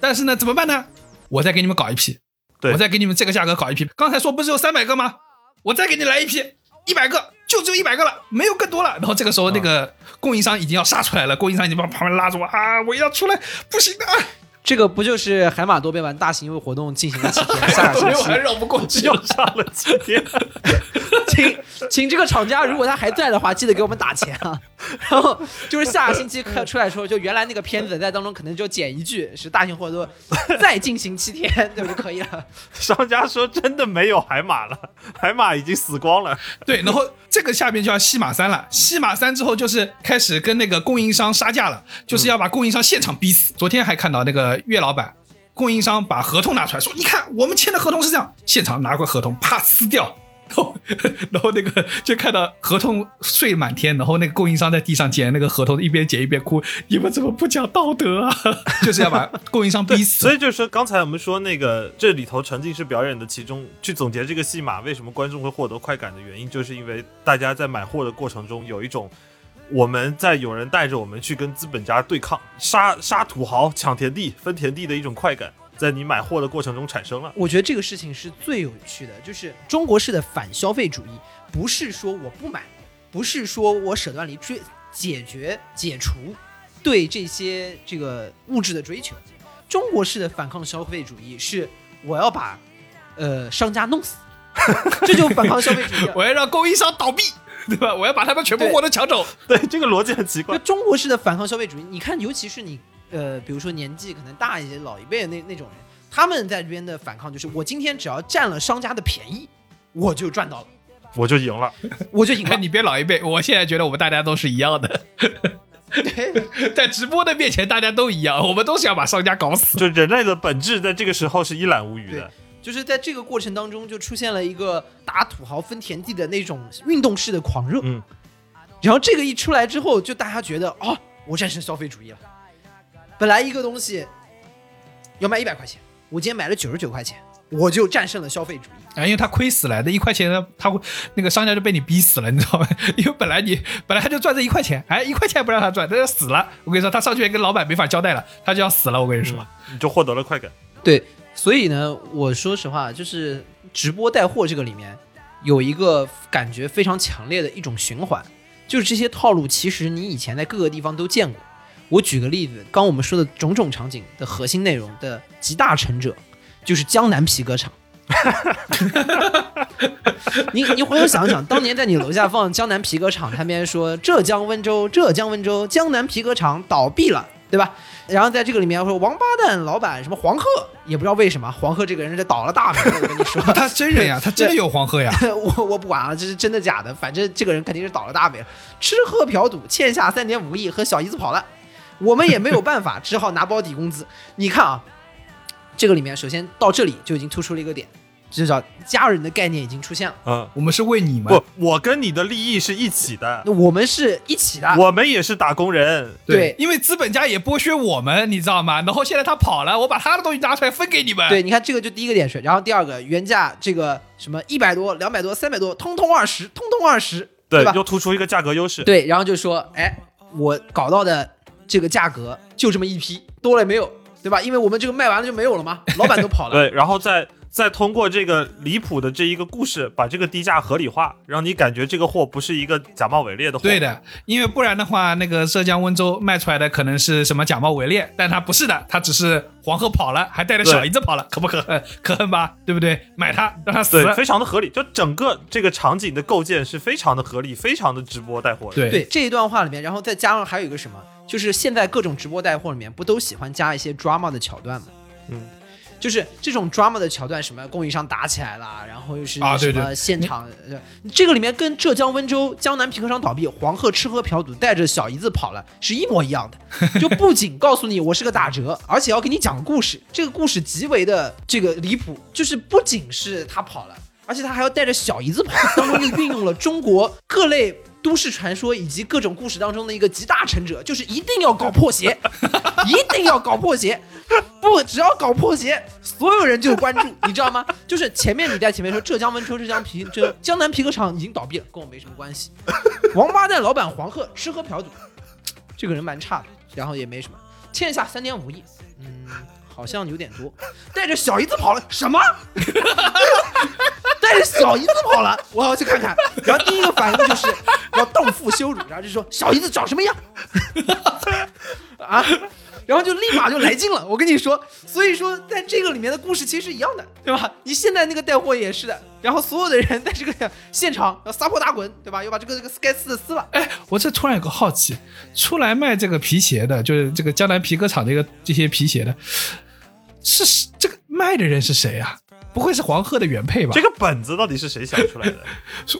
但是呢怎么办呢？我再给你们搞一批，对我再给你们这个价格搞一批。刚才说不是有三百个吗？我再给你来一批，一百个，就只有一百个了，没有更多了。然后这个时候那个供应商已经要杀出来了，供应商已经把旁边拉住我啊，我要出来，不行的，啊这个不就是海马多边玩大型活动进行了几天，下个还期，绕不过去。又上了几天，请请这个厂家如果他还在的话，记得给我们打钱啊。然后就是下个星期看出来时候，就原来那个片子在当中可能就剪一句是大型活动，再进行七天，对不就可以了？商家说真的没有海马了，海马已经死光了。对，然后这个下面就要戏马三了。戏马三之后就是开始跟那个供应商杀价了，就是要把供应商现场逼死。昨天还看到那个岳老板供应商把合同拿出来说：“你看，我们签的合同是这样。”现场拿过合同，啪撕掉，然后 然后那个就看到合同碎满天，然后那个供应商在地上捡那个合同，一边捡一边哭：“你们怎么不讲道德啊？” 就是要把供应商逼死。所以就是说，刚才我们说那个这里头沉浸式表演的其中，去总结这个戏码为什么观众会获得快感的原因，就是因为大家在买货的过程中有一种。我们在有人带着我们去跟资本家对抗，杀杀土豪、抢田地、分田地的一种快感，在你买货的过程中产生了。我觉得这个事情是最有趣的，就是中国式的反消费主义，不是说我不买，不是说我舍断离追解决解除对这些这个物质的追求，中国式的反抗消费主义是我要把呃商家弄死，这就反抗消费主义。我要让供应商倒闭。对吧？我要把他们全部货都抢走。对，这个逻辑很奇怪。就中国式的反抗消费主义，你看，尤其是你，呃，比如说年纪可能大一些、老一辈的那那种人，他们在这边的反抗就是：我今天只要占了商家的便宜，我就赚到了，我就赢了，我就赢了。你别老一辈，我现在觉得我们大家都是一样的。对，在直播的面前，大家都一样，我们都是要把商家搞死。就人类的本质，在这个时候是一览无余的。就是在这个过程当中，就出现了一个打土豪分田地的那种运动式的狂热。嗯。然后这个一出来之后，就大家觉得哦，我战胜消费主义了。本来一个东西要卖一百块钱，我今天买了九十九块钱，我就战胜了消费主义。啊，因为他亏死了，那一块钱他会那个商家就被你逼死了，你知道吗？因为本来你本来他就赚这一块钱，哎，一块钱不让他赚，他就死了。我跟你说，他上去跟老板没法交代了，他就要死了。我跟你说，你就获得了快感。对，所以呢，我说实话，就是直播带货这个里面有一个感觉非常强烈的一种循环。就是这些套路，其实你以前在各个地方都见过。我举个例子，刚我们说的种种场景的核心内容的集大成者，就是江南皮革厂。你你回头想想，当年在你楼下放江南皮革厂，他们说浙江温州，浙江温州江南皮革厂倒闭了，对吧？然后在这个里面说王八蛋老板什么黄鹤，也不知道为什么黄鹤这个人是倒了大霉。我跟你说，他真人呀，他真的有黄鹤呀。我我不管了，这是真的假的，反正这个人肯定是倒了大霉了，吃喝嫖赌欠下三点五亿，和小姨子跑了，我们也没有办法，只好拿保底工资。你看啊，这个里面首先到这里就已经突出了一个点。至少家人的概念已经出现了。嗯，我们是为你们，不，我跟你的利益是一起的。我们是一起的，我们也是打工人。对，因为资本家也剥削我们，你知道吗？然后现在他跑了，我把他的东西拿出来分给你们。对，你看这个就第一个点是，然后第二个原价这个什么一百多、两百多、三百多，通通二十，通通二十，对吧？又突出一个价格优势。对，然后就说，哎，我搞到的这个价格就这么一批，多了也没有？对吧？因为我们这个卖完了就没有了嘛？老板都跑了。对，然后再。再通过这个离谱的这一个故事，把这个低价合理化，让你感觉这个货不是一个假冒伪劣的货。对的，因为不然的话，那个浙江温州卖出来的可能是什么假冒伪劣，但它不是的，它只是黄鹤跑了，还带着小姨子跑了，可不可恨？可恨吧？对不对？买它让它死，对，非常的合理。就整个这个场景的构建是非常的合理，非常的直播带货的。对对，这一段话里面，然后再加上还有一个什么，就是现在各种直播带货里面不都喜欢加一些 drama 的桥段吗？嗯。就是这种 drama 的桥段，什么供应商打起来了，然后又是什么现场，这个里面跟浙江温州江南皮革厂倒闭，黄鹤吃喝嫖赌带着小姨子跑了是一模一样的。就不仅告诉你我是个打折，而且要给你讲故事，这个故事极为的这个离谱，就是不仅是他跑了，而且他还要带着小姨子跑，当中又运用了中国各类。都市传说以及各种故事当中的一个集大成者，就是一定要搞破鞋，一定要搞破鞋，不，只要搞破鞋，所有人就关注，你知道吗？就是前面你在前面说浙江温州浙江皮这江南皮革厂已经倒闭了，跟我没什么关系。王八蛋老板黄鹤吃喝嫖赌，这个人蛮差的，然后也没什么，欠下三点五亿，嗯，好像有点多，带着小姨子跑了，什么？带着小姨子跑了，我要去看看。然后第一个反应就是要荡妇羞辱，然后就说小姨子长什么样 啊？然后就立马就来劲了。我跟你说，所以说在这个里面的故事其实是一样的，对吧？你现在那个带货也是的，然后所有的人在这个现场要撒泼打滚，对吧？要把这个这个该撕的撕了。哎，我这突然有个好奇，出来卖这个皮鞋的，就是这个江南皮革厂这个这些皮鞋的，是这个卖的人是谁呀？不会是黄鹤的原配吧？这个本子到底是谁想出来的？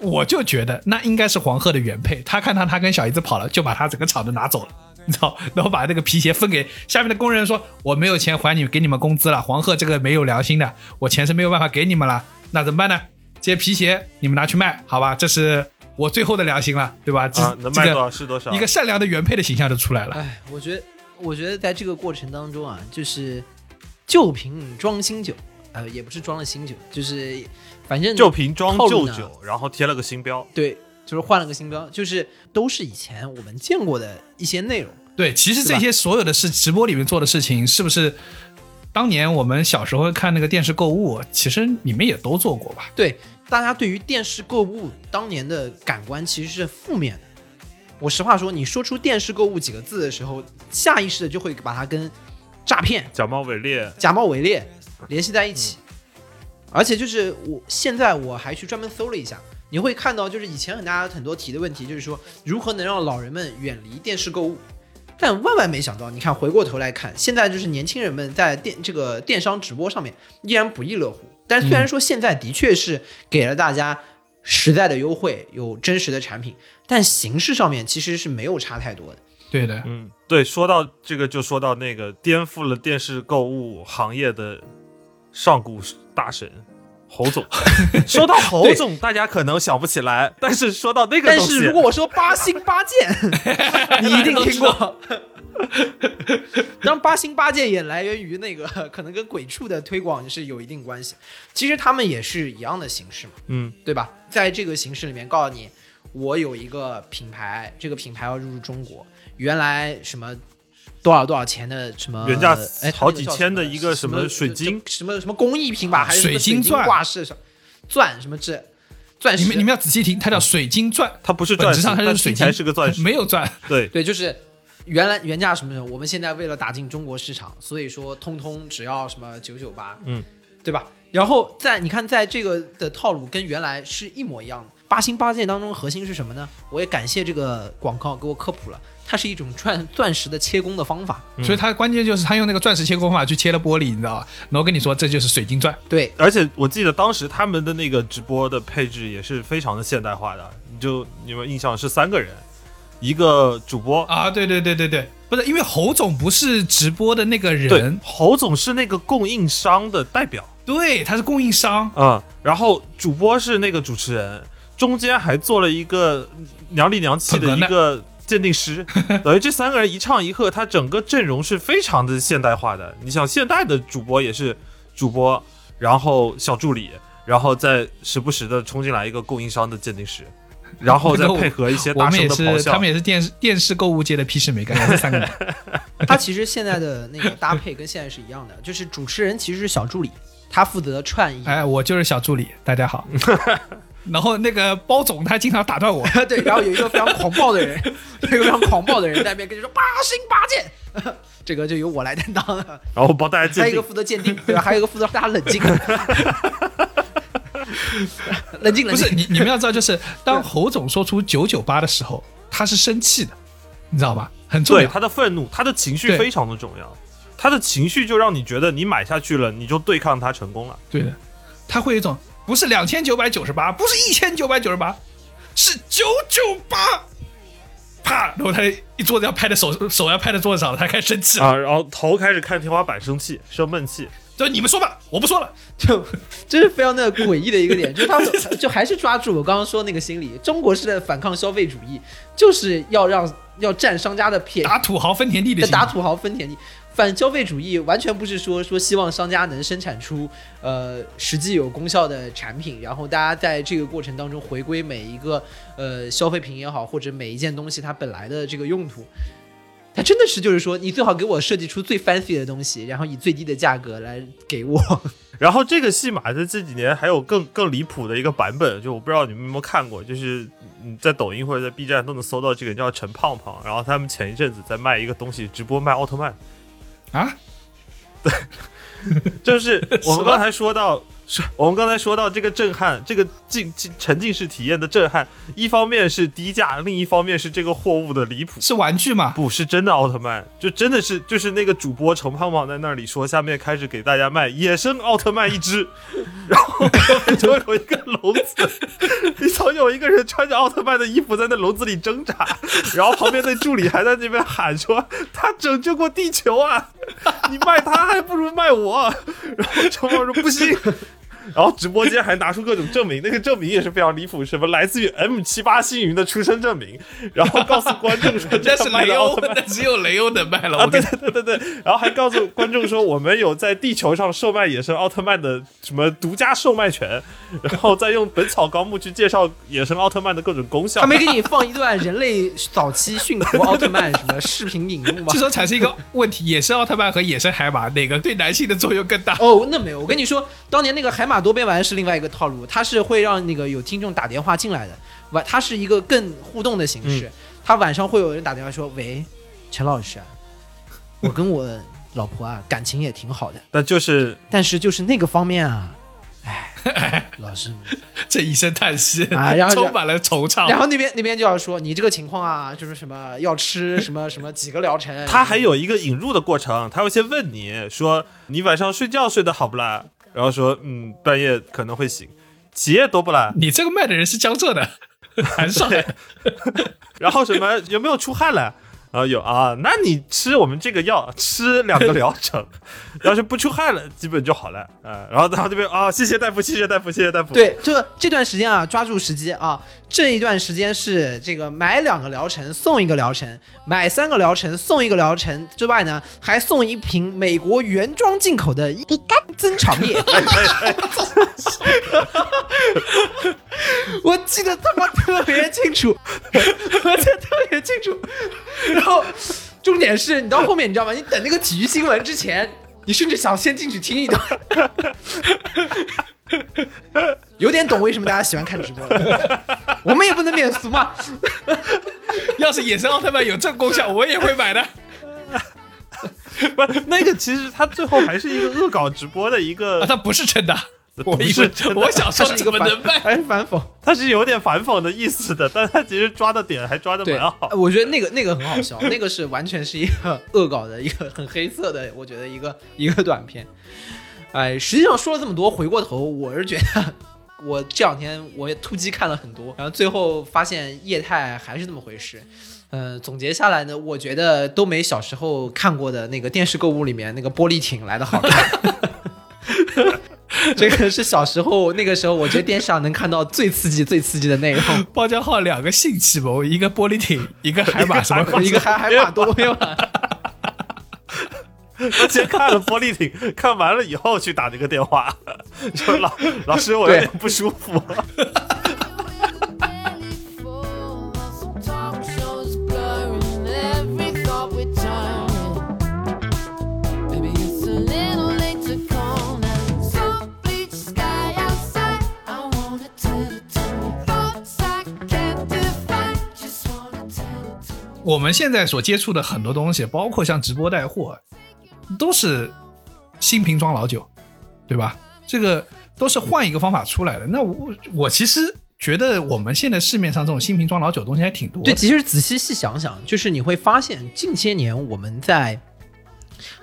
我就觉得那应该是黄鹤的原配。他看到他跟小姨子跑了，就把他整个厂子拿走了。你知道，然后把这个皮鞋分给下面的工人，说我没有钱还你给你们工资了，黄鹤这个没有良心的，我钱是没有办法给你们了，那怎么办呢？这些皮鞋你们拿去卖，好吧，这是我最后的良心了，对吧？这、啊，能卖多少是多少。一个善良的原配的形象就出来了。哎，我觉得，我觉得在这个过程当中啊，就是旧瓶装新酒，呃，也不是装了新酒，就是反正旧瓶装旧酒，然后贴了个新标。对，就是换了个新标，就是都是以前我们见过的一些内容。对，其实这些所有的是，直播里面做的事情，是不是当年我们小时候看那个电视购物，其实你们也都做过吧？对，大家对于电视购物当年的感官其实是负面的。我实话说，你说出电视购物几个字的时候，下意识的就会把它跟诈骗、假冒伪劣，假冒伪劣联系在一起。而且就是我现在我还去专门搜了一下，你会看到就是以前很大家很多提的问题，就是说如何能让老人们远离电视购物。但万万没想到，你看回过头来看，现在就是年轻人们在电这个电商直播上面依然不亦乐乎。但虽然说现在的确是给了大家实在的优惠，有真实的产品，但形式上面其实是没有差太多的。对的，嗯，对，说到这个就说到那个颠覆了电视购物行业的上古大神侯总。说到侯总，大家可能想不起来，但是说到那个东西但是如，果我说八星八剑，你一定听过。当然，八星八剑也来源于那个可能跟鬼畜的推广是有一定关系。其实他们也是一样的形式嘛，嗯，对吧？在这个形式里面，告诉你，我有一个品牌，这个品牌要入驻中国，原来什么多少多少钱的什么原价哎好几千的一个什么水晶什么什么工艺品吧，还是水晶钻挂饰什么钻什么这钻石？你们你们要仔细听，它叫水晶钻，它不是钻石，本质上它是水晶，是个钻石。没有钻。对，对，就是原来原价什么什么，我们现在为了打进中国市场，所以说通通只要什么九九八，嗯，对吧？然后在你看，在这个的套路跟原来是一模一样的。八星八戒当中核心是什么呢？我也感谢这个广告给我科普了，它是一种钻钻石的切工的方法。嗯。所以它关键就是它用那个钻石切工法去切了玻璃，你知道吧？然后跟你说这就是水晶钻，对，而且我记得当时他们的那个直播的配置也是非常的现代化的，你就你们印象是三个人，一个主播，啊，对对对对对，不是因为侯总不是直播的那个人，，侯总是那个供应商的代表。对，他是供应商，啊、然后主播是那个主持人，中间还做了一个娘里娘气的。一个鉴定师，等于这三个人一唱一和，他整个阵容是非常的现代化的。你想现代的主播也是主播，然后小助理，然后再时不时的冲进来一个供应商的鉴定师，然后再配合一些大我们也是，声的咆哮他们。也是电视电视购物界的皮实美干，也是三个人。他其实现在的那个搭配跟现在是一样的，就是主持人其实是小助理，他负责串译。哎，我就是小助理，大家好。然后那个包总他经常打断我，对，然后有一个非常狂暴的人，有一个非常狂暴的人在那边跟你说八星八剑，这个就由我来担当了。然后帮大家鉴定还有一个，负责鉴定，对吧？还有一个负责让大家冷静，冷静冷静。不是你你们要知道，就是当侯总说出九九八的时候，他是生气的，你知道吧？很重要。对他的愤怒，他的情绪对非常的重要，他的情绪就让你觉得你买下去了，你就对抗他成功了。对的，他会有一种不是两千九百九十八，不是一千九百九十八，是九九八。啪！然后他一桌子要拍在手手要拍在桌子上了，他开始生气了。啊，然后头开始看天花板生气，生闷气。就你们说吧，我不说了。就这是非常的诡异的一个点，就是他们就还是抓住我刚刚说那个心理，中国式的反抗消费主义，就是要让要占商家的便宜，打土豪分田地的，打土豪分田地。反消费主义完全不是说说希望商家能生产出呃实际有功效的产品，然后大家在这个过程当中回归每一个呃消费品也好，或者每一件东西它本来的这个用途。它真的是就是说，你最好给我设计出最 fancy 的东西，然后以最低的价格来给我。然后这个戏码在这几年还有更更离谱的一个版本，就我不知道你们有没有看过，就是你在抖音或者在 B 站都能搜到这个叫陈胖胖，然后他们前一阵子在卖一个东西，直播卖奥特曼，啊，对 就是我们刚才说到是我们刚才说到这个震撼，这个浸浸沉浸式体验的震撼，一方面是低价，另一方面是这个货物的离谱。是玩具吗？不是真的奥特曼，就真的是就是那个主播程胖胖在那里说，下面开始给大家卖野生奥特曼一只，然后就有一个笼子，里头有一个人穿着奥特曼的衣服在那笼子里挣扎，然后旁边那助理还在那边喊说他拯救过地球啊，你卖他还不如卖我，然后程胖说不行。然后直播间还拿出各种证明，那个证明也是非常离谱，什么来自于 M 七八星云的出生证明，然后告诉观众说 这是雷欧，只有雷欧能卖了。啊，对对对对对，然后还告诉观众说，我们有在地球上售卖野生奥特曼的什么独家售卖权，然后再用《本草纲目》去介绍野生奥特曼的各种功效。他没给你放一段人类早期驯服奥特曼什么视频引入吗这？时候产生一个问题：野生奥特曼和野生海马哪个对男性的作用更大？哦，那没有，我跟你说，当年那个海马多边玩是另外一个套路，它是会让那个有听众打电话进来的，晚它是一个更互动的形式，他晚上会有人打电话说：“喂，陈老师啊，我跟我老婆啊感情也挺好的，但就是但是就是那个方面啊，哎，老师，这一声叹息啊然后 充满了惆怅。然后那边那边就要说你这个情况啊，就是什么要吃 什么什么几个疗程，他还有一个引入的过程，他会先问你说你晚上睡觉睡得好不啦？然后说嗯半夜可能会醒，起夜多不来？你这个卖的人是江浙的，还是上海？然后什么有没有出汗了？然后有啊，那你吃我们这个药，吃两个疗程，要是不出汗了，基本就好了啊、然后然后这边啊，谢谢大夫，谢谢大夫，谢谢大夫。，对，这这段时间啊，抓住时机啊，这一段时间是这个买两个疗程送一个疗程，买三个疗程送一个疗程之外呢，还送一瓶美国原装进口的乙肝增长液。我记得他妈特别清楚，我记得特别清楚。然后重点是你到后面你知道吗？你等那个体育新闻之前，你甚至想先进去听一段。有点懂为什么大家喜欢看直播了，我们也不能免俗嘛。要是野生奥特曼有这功效，我也会买的。不，那个其实他最后还是一个恶搞直播的一啊，个，他不是真的。我以为不是真的我想说怎么能卖？还 是反讽？他是有点反讽的意思的，但他其实抓的点还抓的蛮好。，我觉得那个那个很好笑，那个是完全是一个恶搞的一个很黑色的，我觉得一个一个短片。哎，实际上说了这么多，回过头我是觉得，我这两天我也突击看了很多，然后最后发现业态还是那么回事。嗯、总结下来呢，我觉得都没小时候看过的那个电视购物里面那个玻璃艇来的好看。这个是小时候那个时候，我觉得电视上能看到最刺激、最刺激的内容。包浆号两个性启蒙，一个玻璃艇，一个海马什么？一个海海马多边丸，他先看了玻璃艇，看完了以后去打这个电话，说老老师我有点不舒服。我们现在所接触的很多东西，包括像直播带货，都是新瓶装老酒，对吧？这个都是换一个方法出来的。那我我其实觉得我们现在市面上这种新瓶装老酒的东西还挺多的。对，其实仔细细想想，就是你会发现，近些年我们在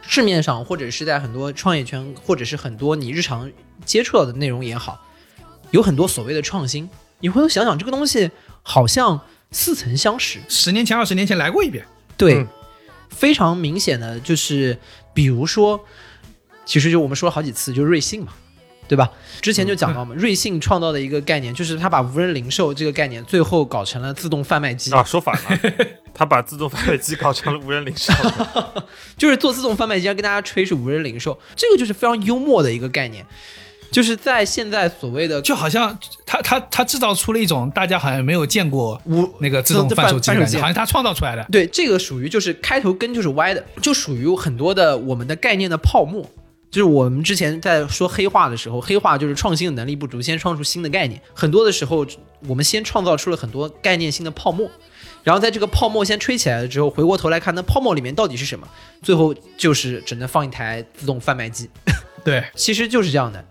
市面上，或者是在很多创业圈，或者是很多你日常接触到的内容也好，有很多所谓的创新。你回头想想，这个东西好像似曾相识，十年前、二十年前来过一遍，对，嗯非常明显的就是，比如说，其实就我们说了好几次，就瑞幸嘛，对吧？之前就讲到嘛，瑞幸创造的一个概念，就是他把无人零售这个概念最后搞成了自动贩卖机，啊，说反了，他把自动贩卖机搞成了无人零售。就是做自动贩卖机，要跟大家吹是无人零售，这个就是非常幽默的一个概念。就是在现在所谓的就好像他他他制造出了一种大家好像没有见过无那个自动贩售机好像他创造出来的。对，这个属于就是开头根就是歪的，就属于很多的我们的概念的泡沫。就是我们之前在说黑化的时候，黑化就是创新的能力不足，先创出新的概念。很多的时候，我们先创造出了很多概念性的泡沫，然后在这个泡沫先吹起来了之后，回过头来看那泡沫里面到底是什么，最后就是只能放一台自动贩卖机。对，其实就是这样的。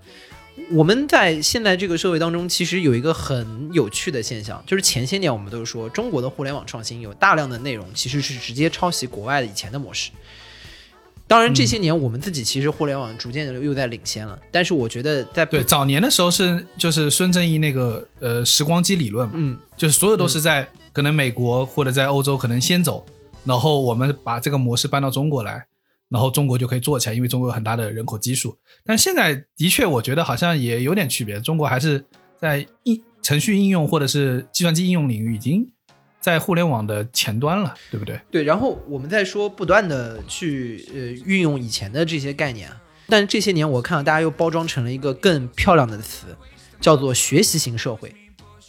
我们在现在这个社会当中，其实有一个很有趣的现象，就是前些年我们都说中国的互联网创新有大量的内容其实是直接抄袭国外的以前的模式。当然，这些年我们自己其实互联网逐渐的又在领先了，但是我觉得在对，早年的时候是就是孙正义那个呃时光机理论嘛，嗯，就是所有都是在可能美国或者在欧洲可能先走，然后我们把这个模式搬到中国来，然后中国就可以做起来，因为中国有很大的人口基数。但现在的确，我觉得好像也有点区别，中国还是在应程序应用或者是计算机应用领域已经在互联网的前端了，对不对？对，然后我们再说不断的去呃运用以前的这些概念，但这些年我看到大家又包装成了一个更漂亮的词，叫做学习型社会，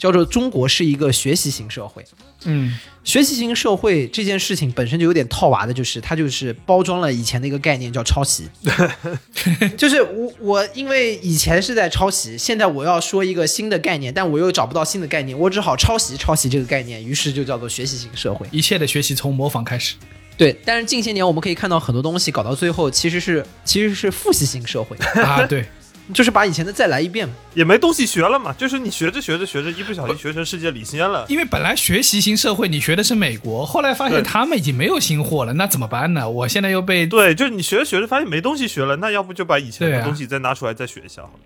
叫做中国是一个学习型社会。嗯，学习型社会这件事情本身就有点套娃的，就是它就是包装了以前的一个概念叫抄袭，就是我我因为以前是在抄袭，现在我要说一个新的概念，但我又找不到新的概念，我只好抄袭抄袭这个概念，于是就叫做学习型社会。一切的学习从模仿开始。对，但是近些年我们可以看到很多东西搞到最后其实是其实是复习型社会，啊，对，就是把以前的再来一遍。也没东西学了嘛，就是你学着学着学着，一不小心学成世界领先了。因为本来学习型社会你学的是美国，后来发现他们已经没有新货了，那怎么办呢？我现在又被对，就是你学着学着发现没东西学了，那要不就把以前的东西再拿出来再学一下好了。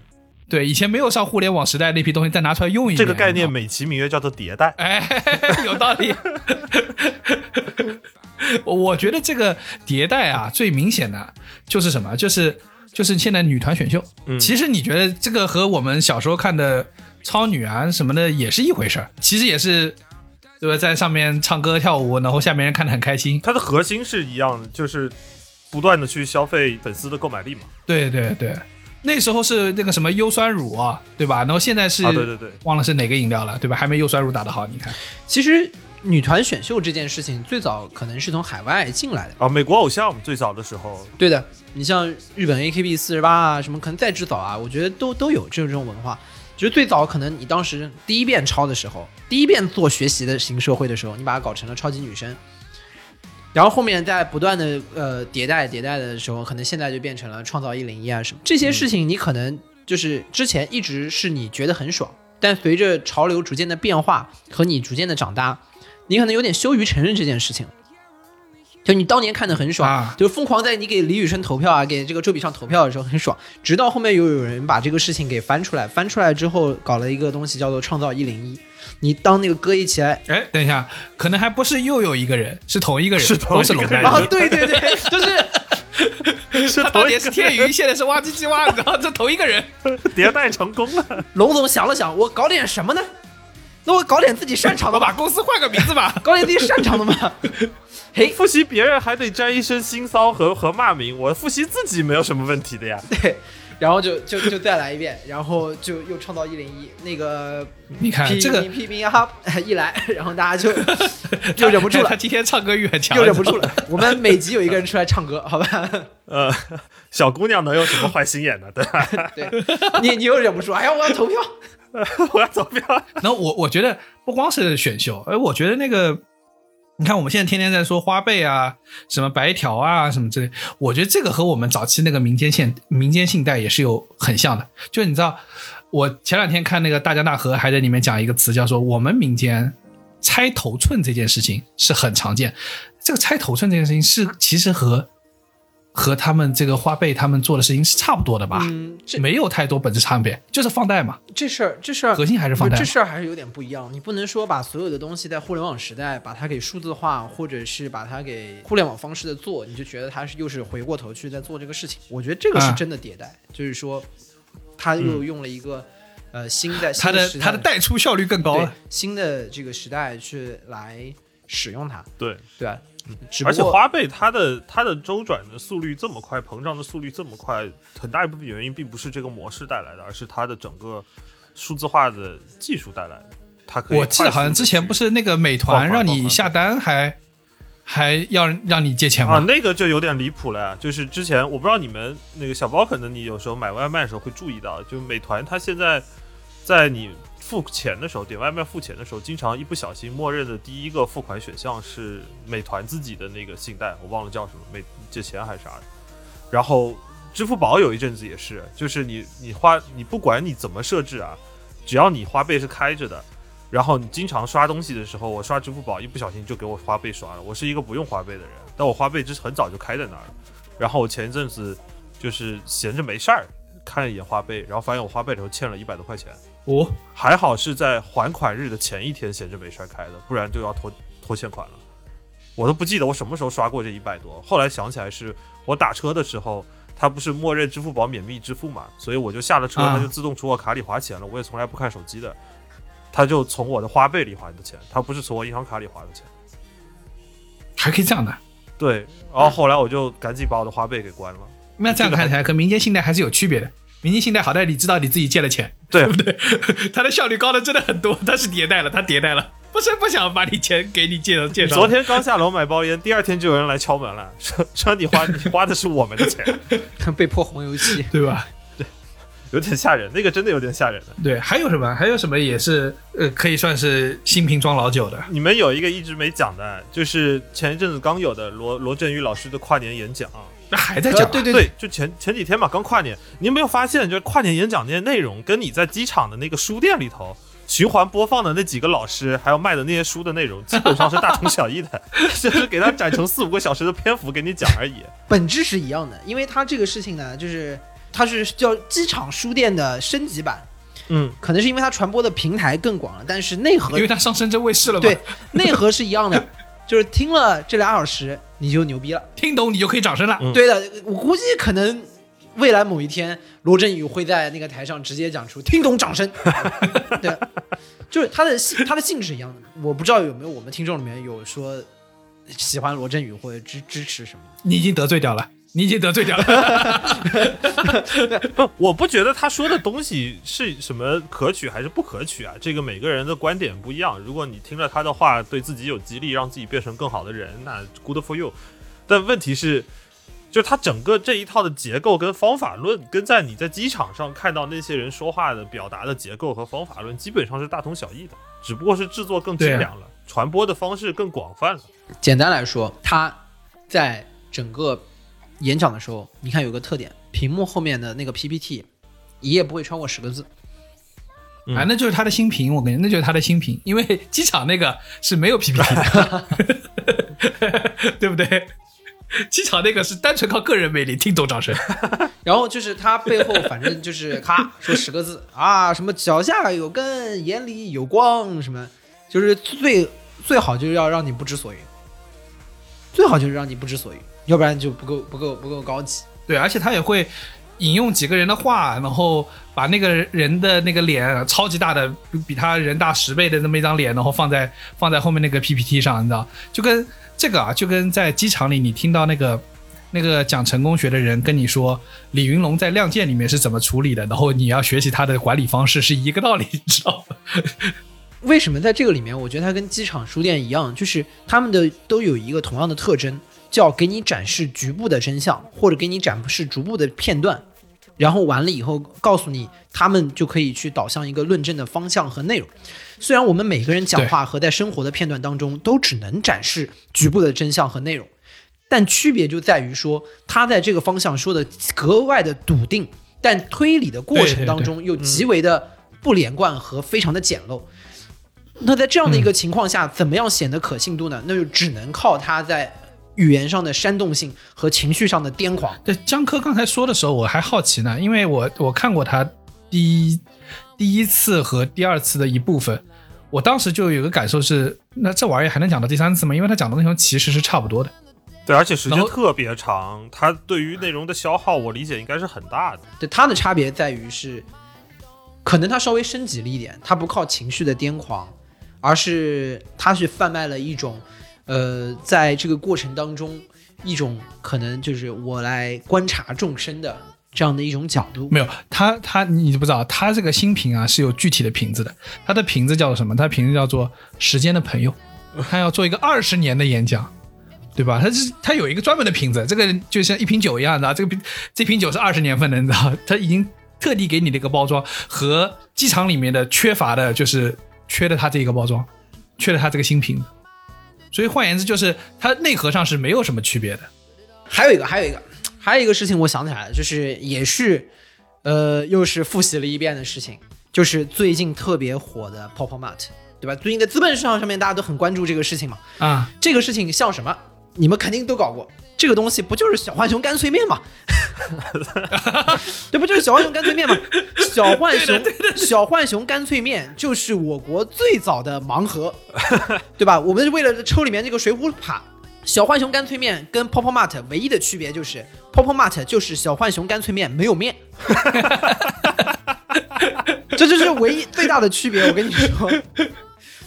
对以前没有上互联网时代那批东西再拿出来用一遍。这个概念美其名曰叫做迭代。哎，有道理。我觉得这个迭代啊，最明显的就是什么？就是就是现在女团选秀。嗯其实你觉得这个和我们小时候看的超女啊什么的也是一回事儿，其实也是对吧？在上面唱歌跳舞，然后下面人看得很开心。它的核心是一样的，就是不断的去消费粉丝的购买力嘛。对对对，那时候是那个什么优酸乳啊，对吧？然后现在是、啊，对对对，忘了是哪个饮料了，对吧？还没优酸乳打得好，你看。其实女团选秀这件事情最早可能是从海外进来的。啊，美国偶像最早的时候，对的，你像日本 AKB 四十八啊，什么可能再之早啊，我觉得都都有这种这种文化。就是最早可能你当时第一遍抄的时候，第一遍做学习的型社会的时候，你把它搞成了超级女生，然后后面在不断的呃迭代迭代的时候，可能现在就变成了创造一零一啊什么这些事情，你可能就是之前一直是你觉得很爽，但随着潮流逐渐的变化和你逐渐的长大，你可能有点羞于承认这件事情。就你当年看的很爽，啊就疯狂在你给李宇春投票啊，给这个周笔畅投票的时候很爽，直到后面又有人把这个事情给翻出来，翻出来之后搞了一个东西叫做创造一零一。你当那个歌一起来，哎，等一下，可能还不是又有一个人，是同一个人，是同一个人都是龙丹啊，对对对，就是 是他当年是天娱，现在是挖机机挖，然后这同一个人。迭代成功了。龙总想了想，我搞点什么呢？那我搞点自己擅长的吧，公司换个名字吧。搞点自己擅长的嘛。嘿，复习别人还得沾一身腥骚和和骂名，我复习自己没有什么问题的呀。对，然后就就就再来一遍，然后就又创造一零一那个你看批这个评批评啊一来，然后大家就 就忍不住了他，今天唱歌欲很强，又忍不住了。我们每集有一个人出来唱歌，好吧？呃，小姑娘能有什么坏心眼呢？对吧？对，你你又忍不住，哎呀，我要投票。我要投票。然后我我觉得不光是选秀，哎我觉得那个，你看我们现在天天在说花呗啊，什么白条啊，什么之类，我觉得这个和我们早期那个民间信民间信贷也是有很像的。就你知道，我前两天看那个大江大河还在里面讲一个词，叫做我们民间拆头寸这件事情是很常见。这个拆头寸这件事情是其实和和他们这个花呗他们做的事情是差不多的吧？嗯，这没有太多本质差别，就是放贷嘛。这事儿这事儿核心还是放贷这事儿还是有点不一样。你不能说把所有的东西在互联网时代把它给数字化，或者是把它给互联网方式的做，你就觉得它是又是回过头去在做这个事情。我觉得这个是啊真的迭代，就是说他又用了一个、呃新的它的新时代它的贷出效率更高了。新的这个时代去来使用它，对，对吧？只不而且花呗它的它的周转的速率这么快，膨胀的速率这么快，很大一部分原因并不是这个模式带来的，而是它的整个数字化的技术带来的。它可以我记得好像之前不是那个美团让你下单还还要让你借钱啊，吗？那个就有点离谱了呀。就是之前我不知道你们那个小包，可能你有时候买外卖的时候会注意到，就美团它现在在你付钱的时候，点外卖付钱的时候，经常一不小心默认的第一个付款选项是美团自己的那个信贷，我忘了叫什么，美借钱还是啥的。然后支付宝有一阵子也是，就是你你花你不管你怎么设置啊，只要你花呗是开着的，然后你经常刷东西的时候，我刷支付宝一不小心就给我花呗刷了。我是一个不用花呗的人，但我花呗就是很早就开在那儿了。然后我前一阵子就是闲着没事儿看了一眼花呗，然后发现我花呗里头欠了一百多块钱，哦，还好是在还款日的前一天闲着没事儿开的，不然就要拖拖欠款了。我都不记得我什么时候刷过这一百多，后来想起来是我打车的时候，它不是默认支付宝免密支付嘛，所以我就下了车，啊它就自动从我卡里划钱了，我也从来不看手机的，它就从我的花呗里划的钱，它不是从我银行卡里划的钱。还可以这样的。对，然后后来我就赶紧把我的花呗给关了。那这样看起来，和民间信贷还是有区别的。民间信贷好歹你知道你自己借了钱，对对不对？它的效率高的真的很多，它是迭代了，它迭代了，不是不想把你钱给你借 借上。昨天刚下楼买包烟，第二天就有人来敲门了，说说你花你花的是我们的钱，被迫红油漆。对吧？对有点吓人，那个真的有点吓人的。对，还有什么？还有什么也是呃，可以算是新瓶装老酒的。你们有一个一直没讲的，就是前一阵子刚有的罗罗振宇老师的跨年演讲。那还在讲、对对对，就前前几天嘛，刚跨年，你有没有发现，就是跨年演讲那些内容，跟你在机场的那个书店里头循环播放的那几个老师，还有卖的那些书的内容，基本上是大同小异的 就是给他展成四五个小时的篇幅给你讲而已。本质是一样的，因为它这个事情呢，就是它是叫机场书店的升级版，嗯，可能是因为它传播的平台更广了，但是内核因为它上深圳卫视了嘛。对，内核是一样的，就是听了这俩小时你就牛逼了。听懂你就可以掌声了。嗯对的，我估计可能未来某一天，罗振宇会在那个台上直接讲出“听懂掌声”，对，就是他的性他的性质一样的。我不知道有没有我们听众里面有说喜欢罗振宇或者支支持什么的。你已经得罪掉了，你已经得罪掉了。不，我不觉得他说的东西是什么可取还是不可取啊，这个每个人的观点不一样。如果你听了他的话，对自己有激励，让自己变成更好的人，那 good for you。但问题是，就是他整个这一套的结构跟方法论，跟在你在机场上看到那些人说话的表达的结构和方法论，基本上是大同小异的，只不过是制作更精良了，传播的方式更广泛了。简单来说，他在整个演讲的时候，你看有个特点，屏幕后面的那个 PPT 一页不会超过十个字。嗯啊，那就是他的新品，我感觉，那就是他的新品，因为机场那个是没有 PPT 的，对不对？机场那个是单纯靠个人魅力，听懂掌声。然后就是他背后反正就是咔说十个字啊，什么脚下有根，眼里有光，什么就是最最好就是要让你不知所云，最好就是让你不知所云，要不然就不够不够不够高级。对，而且他也会引用几个人的话，然后把那个人的那个脸超级大的，比比他人大十倍的那么一张脸，然后放在放在后面那个 PPT 上，你知道，就跟这个啊，就跟在机场里你听到那个。那个讲成功学的人跟你说李云龙在《亮剑》里面是怎么处理的，然后你要学习他的管理方式是一个道理，你知道吗？为什么在这个里面，我觉得他跟机场书店一样，就是他们的都有一个同样的特征，叫给你展示局部的真相，或者给你展示逐步的片段，然后完了以后告诉你，他们就可以去导向一个论证的方向和内容。虽然我们每个人讲话和在生活的片段当中都只能展示局部的真相和内容，但区别就在于说，他在这个方向说的格外的笃定，但推理的过程当中又极为的不连贯和非常的简陋。那在这样的一个情况下，怎么样显得可信度呢？那就只能靠他在语言上的煽动性和情绪上的癫狂。对，江科刚才说的时候，我还好奇呢，因为我我看过他第一第一次和第二次的一部分，我当时就有个感受是，那这玩意儿还能讲到第三次吗？因为他讲的内容其实是差不多的。对，而且时间特别长，它对于内容的消耗，我理解应该是很大的。对它的差别在于是，可能它稍微升级了一点，它不靠情绪的癫狂，而是它是贩卖了一种，呃，在这个过程当中一种可能就是我来观察众生的这样的一种角度。没有，他他你知不知道，他这个新品啊是有具体的瓶子的，他的瓶子叫做什么？他瓶子叫做“时间的朋友 ”，他要做一个二十年的演讲。对吧？他是他有一个专门的瓶子，这个就像一瓶酒一样，你知道这个瓶这瓶酒是二十年份的，你知道，他已经特地给你的一个包装，和机场里面的缺乏的就是缺的它这一个包装，缺了它这个新瓶子。所以换言之，就是它内核上是没有什么区别的。还有一个，还有一个，还有一个事情我想起来了，就是也是，呃，又是复习了一遍的事情，就是最近特别火的 o p o Mart，对吧？最近在资本市场上面大家都很关注这个事情嘛。啊，这个事情像什么？你们肯定都搞过。这个东西不就是小浣熊干脆面吗？这不就是小浣熊干脆面吗？小浣熊，小浣熊干脆面就是我国最早的盲盒，对吧？我们为了抽里面这个水浒卡，小浣熊干脆面跟 Pop Mart 唯一的区别就是 Pop Mart 就是小浣熊干脆面没有面，这就是唯一最大的区别。我跟你说。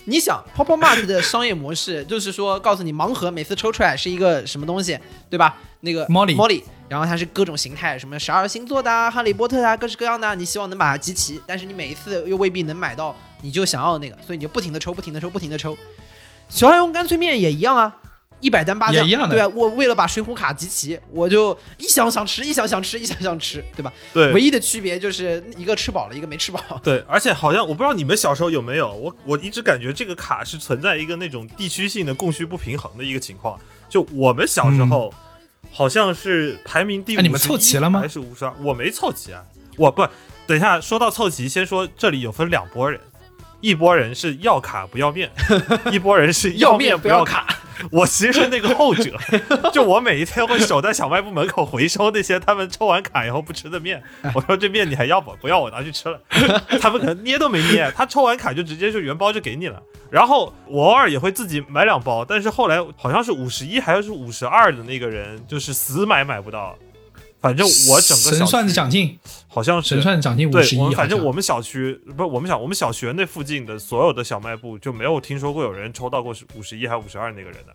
你想 p o p Mart 的商业模式 就是说，告诉你盲盒每次抽出来是一个什么东西，对吧？那个 Molly Molly，然后它是各种形态，什么十二星座的、啊、哈利波特啊，各式各样的啊，你希望能把它集齐，但是你每一次又未必能买到你就想要的那个，所以你就不停的抽，不停的抽，不停的抽。小浣熊干脆面也一样啊，一百单八将，也一样的对啊，我为了把水浒卡集齐，我就一想想吃，一想想吃，一想想吃，对吧？对唯一的区别就是一个吃饱了，一个没吃饱。对，而且好像我不知道你们小时候有没有，我我一直感觉这个卡是存在一个那种地区性的供需不平衡的一个情况。就我们小时候，好像是排名第五、哎你们凑齐了吗还是五十二？我没凑齐啊，我不等一下说到凑齐，先说这里有分两拨人，一拨人是要卡不要面，一拨人是要面面不要卡。我其实是那个后者，就我每一天会守在小卖部门口回收那些他们抽完卡以后不吃的面。我说这面你还要不？不要，我拿去吃了。他们可能捏都没捏，他抽完卡就直接就原包就给你了。然后我偶尔也会自己买两包，但是后来好像是五十一还是五十二的那个人，就是死买买不到。反正我整个神算子奖金，好像是神算子奖金五对十，反正我们小区不是我们小我们小学那附近的所有的小卖部就没有听说过有人抽到过五十一还五十二那个人的，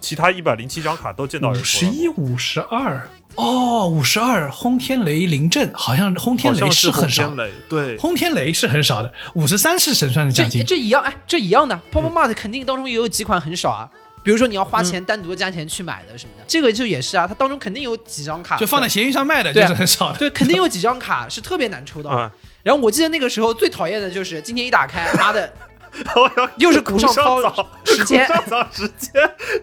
其他一百零七张卡都见到人五十一、五十二，哦，五十二，轰天雷临阵，好像轰天雷是很少。轰，天雷，对，轰天雷是很少的，五十三是神算子奖金，这一样，哎，这一样的 p o p Mart 肯定当中也有几款很少啊，比如说你要花嗯。钱单独加钱去买的什么的，这个就也是啊，它当中肯定有几张卡就放在闲鱼上卖的，就是很少的。对，肯定有几张卡是特别难抽到。然后我记得那个时候最讨厌的就是今天一打开，妈的，又是古上早掏 时间。股上早时间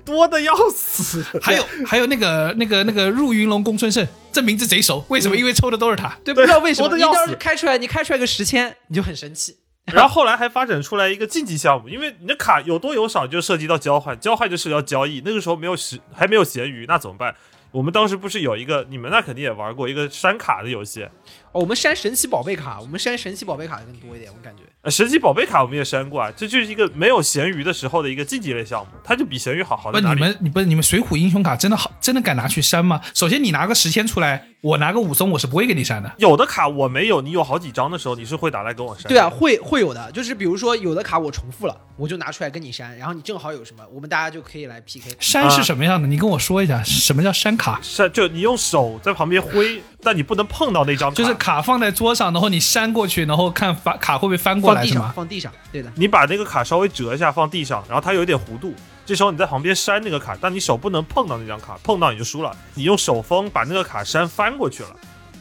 多的要死，还有还有那个那个那个入云龙公孙胜，这名字贼熟，为什么？因为抽的都是他。对，不知道为什么，你要是开出来，你开出来个十千，你就很生气。然后后来还发展出来一个竞技项目，因为你的卡有多有少就涉及到交换，交换就涉及到交易。那个时候没有闲，还没有闲鱼，那怎么办？我们当时不是有一个，你们那肯定也玩过一个删卡的游戏，哦，我们删神奇宝贝卡，我们删神奇宝贝卡的更多一点，我感觉。呃，神奇宝贝卡我们也删过啊，这就是一个没有咸鱼的时候的一个竞技类项目，它就比咸鱼好好不？你们你不是你们水浒英雄卡真的好真的敢拿去删吗？首先你拿个十千出来，我拿个武松，我是不会给你删的。有的卡我没有，你有好几张的时候，你是会打来跟我删。对啊，，会会有的，就是比如说有的卡我重复了，我就拿出来跟你删，然后你正好有什么，我们大家就可以来 PK。删是什么样的？你跟我说一下，什么叫删卡？删就你用手在旁边挥，但你不能碰到那张卡，就是卡放在桌上，然后你删过去，然后看翻卡会不会翻过放地上，来是吗？放地上，对的。你把那个卡稍微折一下放地上，然后它有一点弧度，这时候你在旁边扇那个卡，但你手不能碰到那张卡，碰到你就输了。你用手风把那个卡扇翻过去了，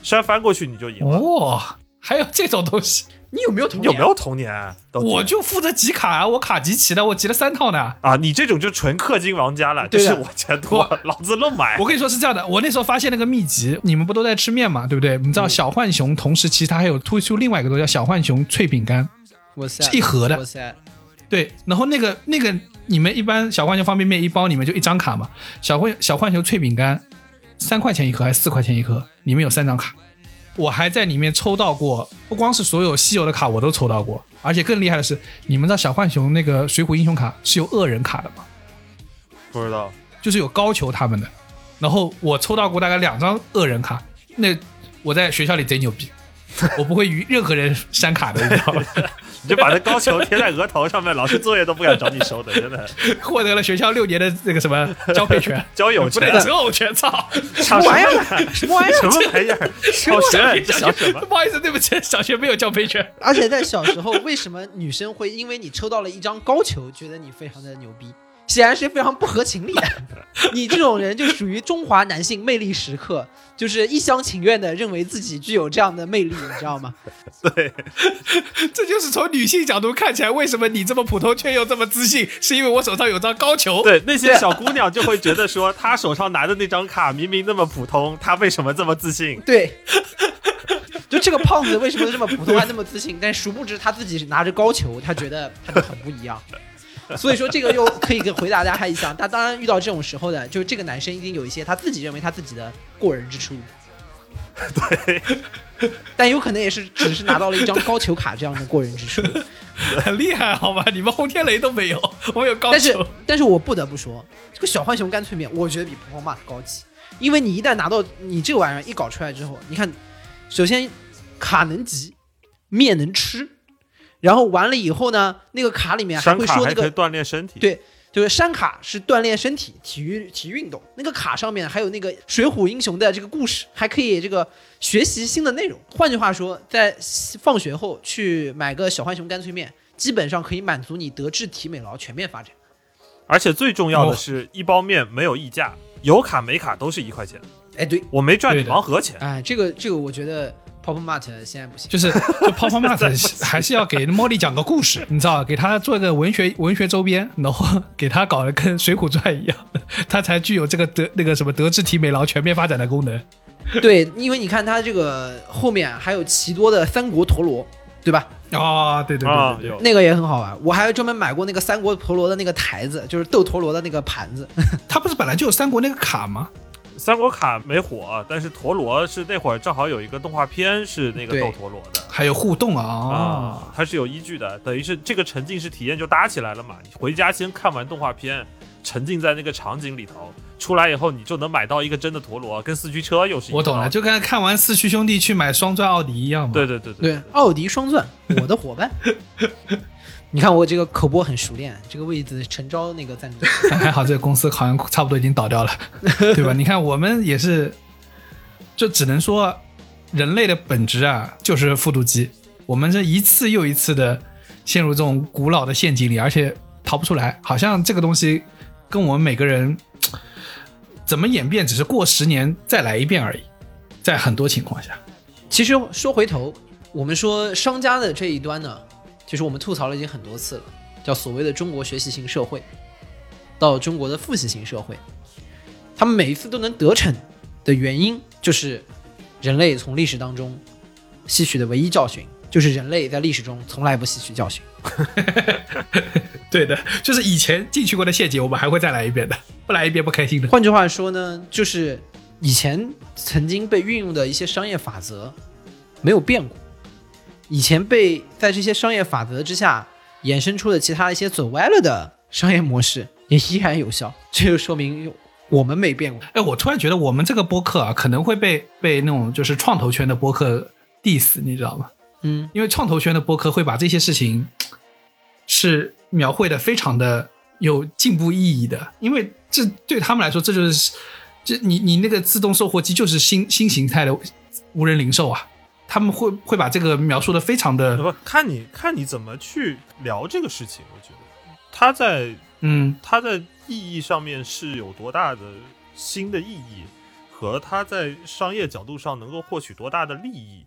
扇翻过去你就赢了。哦，还有这种东西，你有没有童年？有没有童年我就负责集卡啊，我卡集齐了，我集了三套呢。啊，你这种就纯氪金玩家了，就是我钱多，老子乱买我。跟你说是这样的，我那时候发现那个秘籍，你们不都在吃面嘛，对不对？你知道小浣熊同时期它还有推出另外一个东西叫小浣熊脆饼干，是一盒的对，然后那个那个你们一般小浣熊方便面一包里面就一张卡嘛，小浣小浣熊脆饼干三块钱一盒还是四块钱一盒，里面有三张卡。我还在里面抽到过，不光是所有稀有的卡我都抽到过，而且更厉害的是，你们知道小浣熊那个水浒英雄卡是有恶人卡的吗？不知道，就是有高俅他们的。然后我抽到过大概两张恶人卡，那我在学校里贼牛逼，我不会与任何人删卡的，你知道吗？你就把那高球贴在额头上面，老师作业都不敢找你收的，真的。获得了学校六年的那个什么交配权，交友不对权，择偶权，操！什么玩意儿？什么玩意儿？什么玩意儿？小学小学什么？不好意思，对不起，小学没有交配权。而且在小时候，为什么女生会因为你抽到了一张高球，觉得你非常的牛逼？显然是非常不合情理的。你这种人就属于中华男性魅力时刻，就是一厢情愿的认为自己具有这样的魅力，你知道吗？对，这就是从女性角度看起来，为什么你这么普通却又这么自信，是因为我手上有张高球。对，那些小姑娘就会觉得说，她手上拿的那张卡明明那么普通，她为什么这么自信？对，就这个胖子为什么这么普通还那么自信？但殊不知他自己拿着高球，他觉得他就很不一样。所以说这个又可以跟回答大家一下，他当然遇到这种时候的，就是这个男生一定有一些他自己认为他自己的过人之处。对，但有可能也是只是拿到了一张高球卡这样的过人之处。很厉害，好吧？你们轰天雷都没有，我有高但是球。但是我不得不说，这个小浣熊干脆面，我觉得比婆婆妈高级，因为你一旦拿到你这个玩意儿一搞出来之后，你看，首先卡能集，面能吃，然后完了以后呢，那个卡里面还会说那个可以锻炼身体。对就是山卡是锻炼身体、体育、体育运动。那个卡上面还有那个《水浒英雄》的这个故事，还可以这个学习新的内容。换句话说，在放学后去买个小浣熊干脆面，基本上可以满足你德智体美劳全面发展。而且最重要的哦是，一包面没有溢价，有卡没卡都是一块钱，哎，对，我没赚你盲盒钱。哎，这个这个，我觉得 Pop Mart 现在不行。就是就泡泡 mart 还是要给茉莉讲个故事，你知道吧？给他做一个文学文学周边，然后给他搞得跟《水浒传》一样，他才具有这个德那个什么德智体美劳全面发展的功能。对，因为你看它这个后面还有奇多的三国陀螺，对吧？啊、对对对啊，对对，有那个也很好玩。我还专门买过那个三国陀螺的那个台子，就是斗陀螺的那个盘子。它不是本来就有三国那个卡吗？三国卡没火，但是陀螺是那会儿正好有一个动画片是那个斗陀螺的。还有互动啊啊，它是有依据的，等于是这个沉浸式体验就搭起来了嘛。你回家先看完动画片，沉浸在那个场景里头，出来以后你就能买到一个真的陀螺，跟四驱车又是一我懂了，就跟看完四驱兄弟去买双钻奥迪一样嘛。对对对对，对，奥迪双钻，我的伙伴。你看我这个口播很熟练，这个位置诚招那个赞助。还好这个公司好像差不多已经倒掉了，对吧？你看我们也是，就只能说人类的本质啊，就是复读机。我们这一次又一次的陷入这种古老的陷阱里，而且逃不出来。好像这个东西跟我们每个人怎么演变，只是过十年再来一遍而已。在很多情况下，其实说回头，我们说商家的这一端呢，其实我们吐槽了已经很多次了，叫所谓的中国学习型社会，到中国的复习型社会，他们每一次都能得逞的原因，就是人类从历史当中吸取的唯一教训，就是人类在历史中从来不吸取教训。对的，就是以前进去过的陷阱，我们还会再来一遍的，不来一遍不开心的。换句话说呢，就是以前曾经被运用的一些商业法则没有变过，以前被在这些商业法则之下衍生出的其他一些走歪了的商业模式也依然有效，这就说明我们没变过。哎，我突然觉得我们这个播客啊，可能会被被那种就是创投圈的播客 diss，你知道吗？嗯，因为创投圈的播客会把这些事情是描绘的非常的有进步意义的，因为这对他们来说，这就是这你你那个自动售货机就是新新形态的无人零售啊，他们会会把这个描述的非常的不看你看你怎么去聊这个事情，我觉得它在嗯它在意义上面是有多大的新的意义，和它在商业角度上能够获取多大的利益，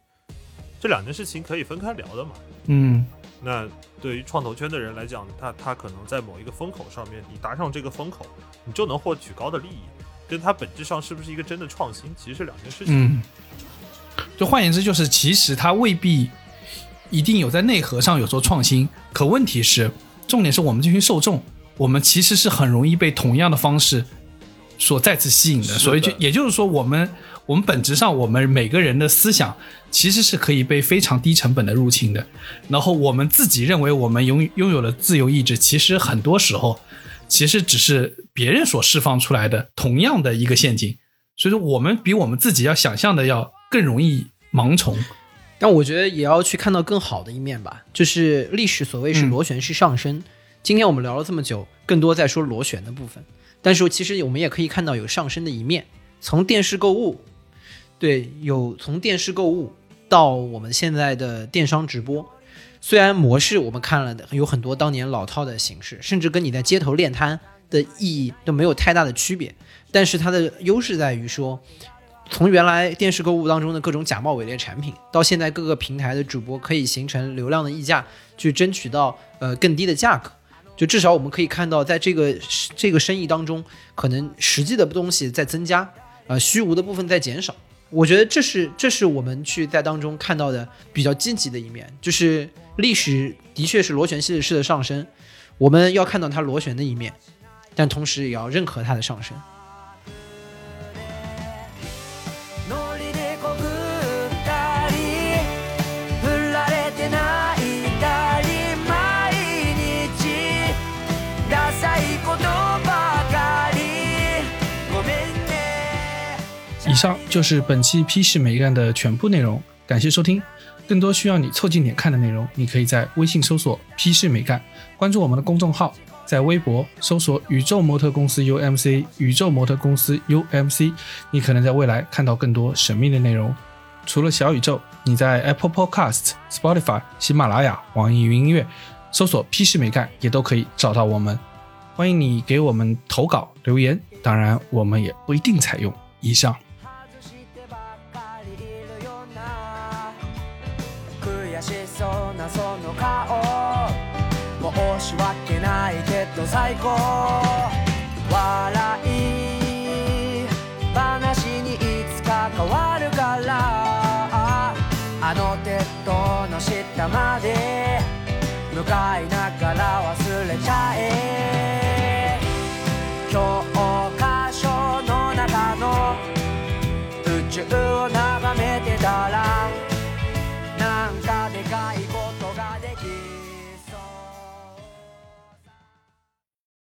这两件事情可以分开聊的嘛。嗯那对于创投圈的人来讲，他他可能在某一个风口上面，你搭上这个风口，你就能获取高的利益，跟它本质上是不是一个真的创新，其实是两件事情。嗯，就换言之，就是其实它未必一定有在内核上有做创新，可问题是，重点是我们这群受众，我们其实是很容易被同样的方式所再次吸引的，的。所以就也就是说，我们我们本质上，我们每个人的思想其实是可以被非常低成本的入侵的，然后我们自己认为我们拥拥有了自由意志，其实很多时候其实只是别人所释放出来的同样的一个陷阱，所以说我们比我们自己要想象的要更容易盲从。但我觉得也要去看到更好的一面吧，就是历史所谓是嗯螺旋式上升。今天我们聊了这么久，更多在说螺旋的部分，但是其实我们也可以看到有上升的一面，从电视购物，对，有从电视购物到我们现在的电商直播。虽然模式我们看了的有很多当年老套的形式，甚至跟你在街头练摊的意义都没有太大的区别，但是它的优势在于说，从原来电视购物当中的各种假冒伪劣产品，到现在各个平台的主播可以形成流量的溢价，去争取到呃更低的价格。就至少我们可以看到，在这个这个生意当中，可能实际的东西在增加，呃，虚无的部分在减少。我觉得这是这是我们去在当中看到的比较积极的一面，就是历史的确是螺旋系式的上升，我们要看到它螺旋的一面，但同时也要认可它的上升。以上就是本期批示美干的全部内容，感谢收听。更多需要你凑近点看的内容，你可以在微信搜索“批示美干”，关注我们的公众号，在微博搜索“宇宙模特公司 UMC”，宇宙模特公司 UMC，你可能在未来看到更多神秘的内容。除了小宇宙，你在 Apple Podcast、Spotify、喜马拉雅、网易云音乐搜索“批示美干”也都可以找到我们。欢迎你给我们投稿留言，当然我们也不一定采用。以上。訳ないけど最高。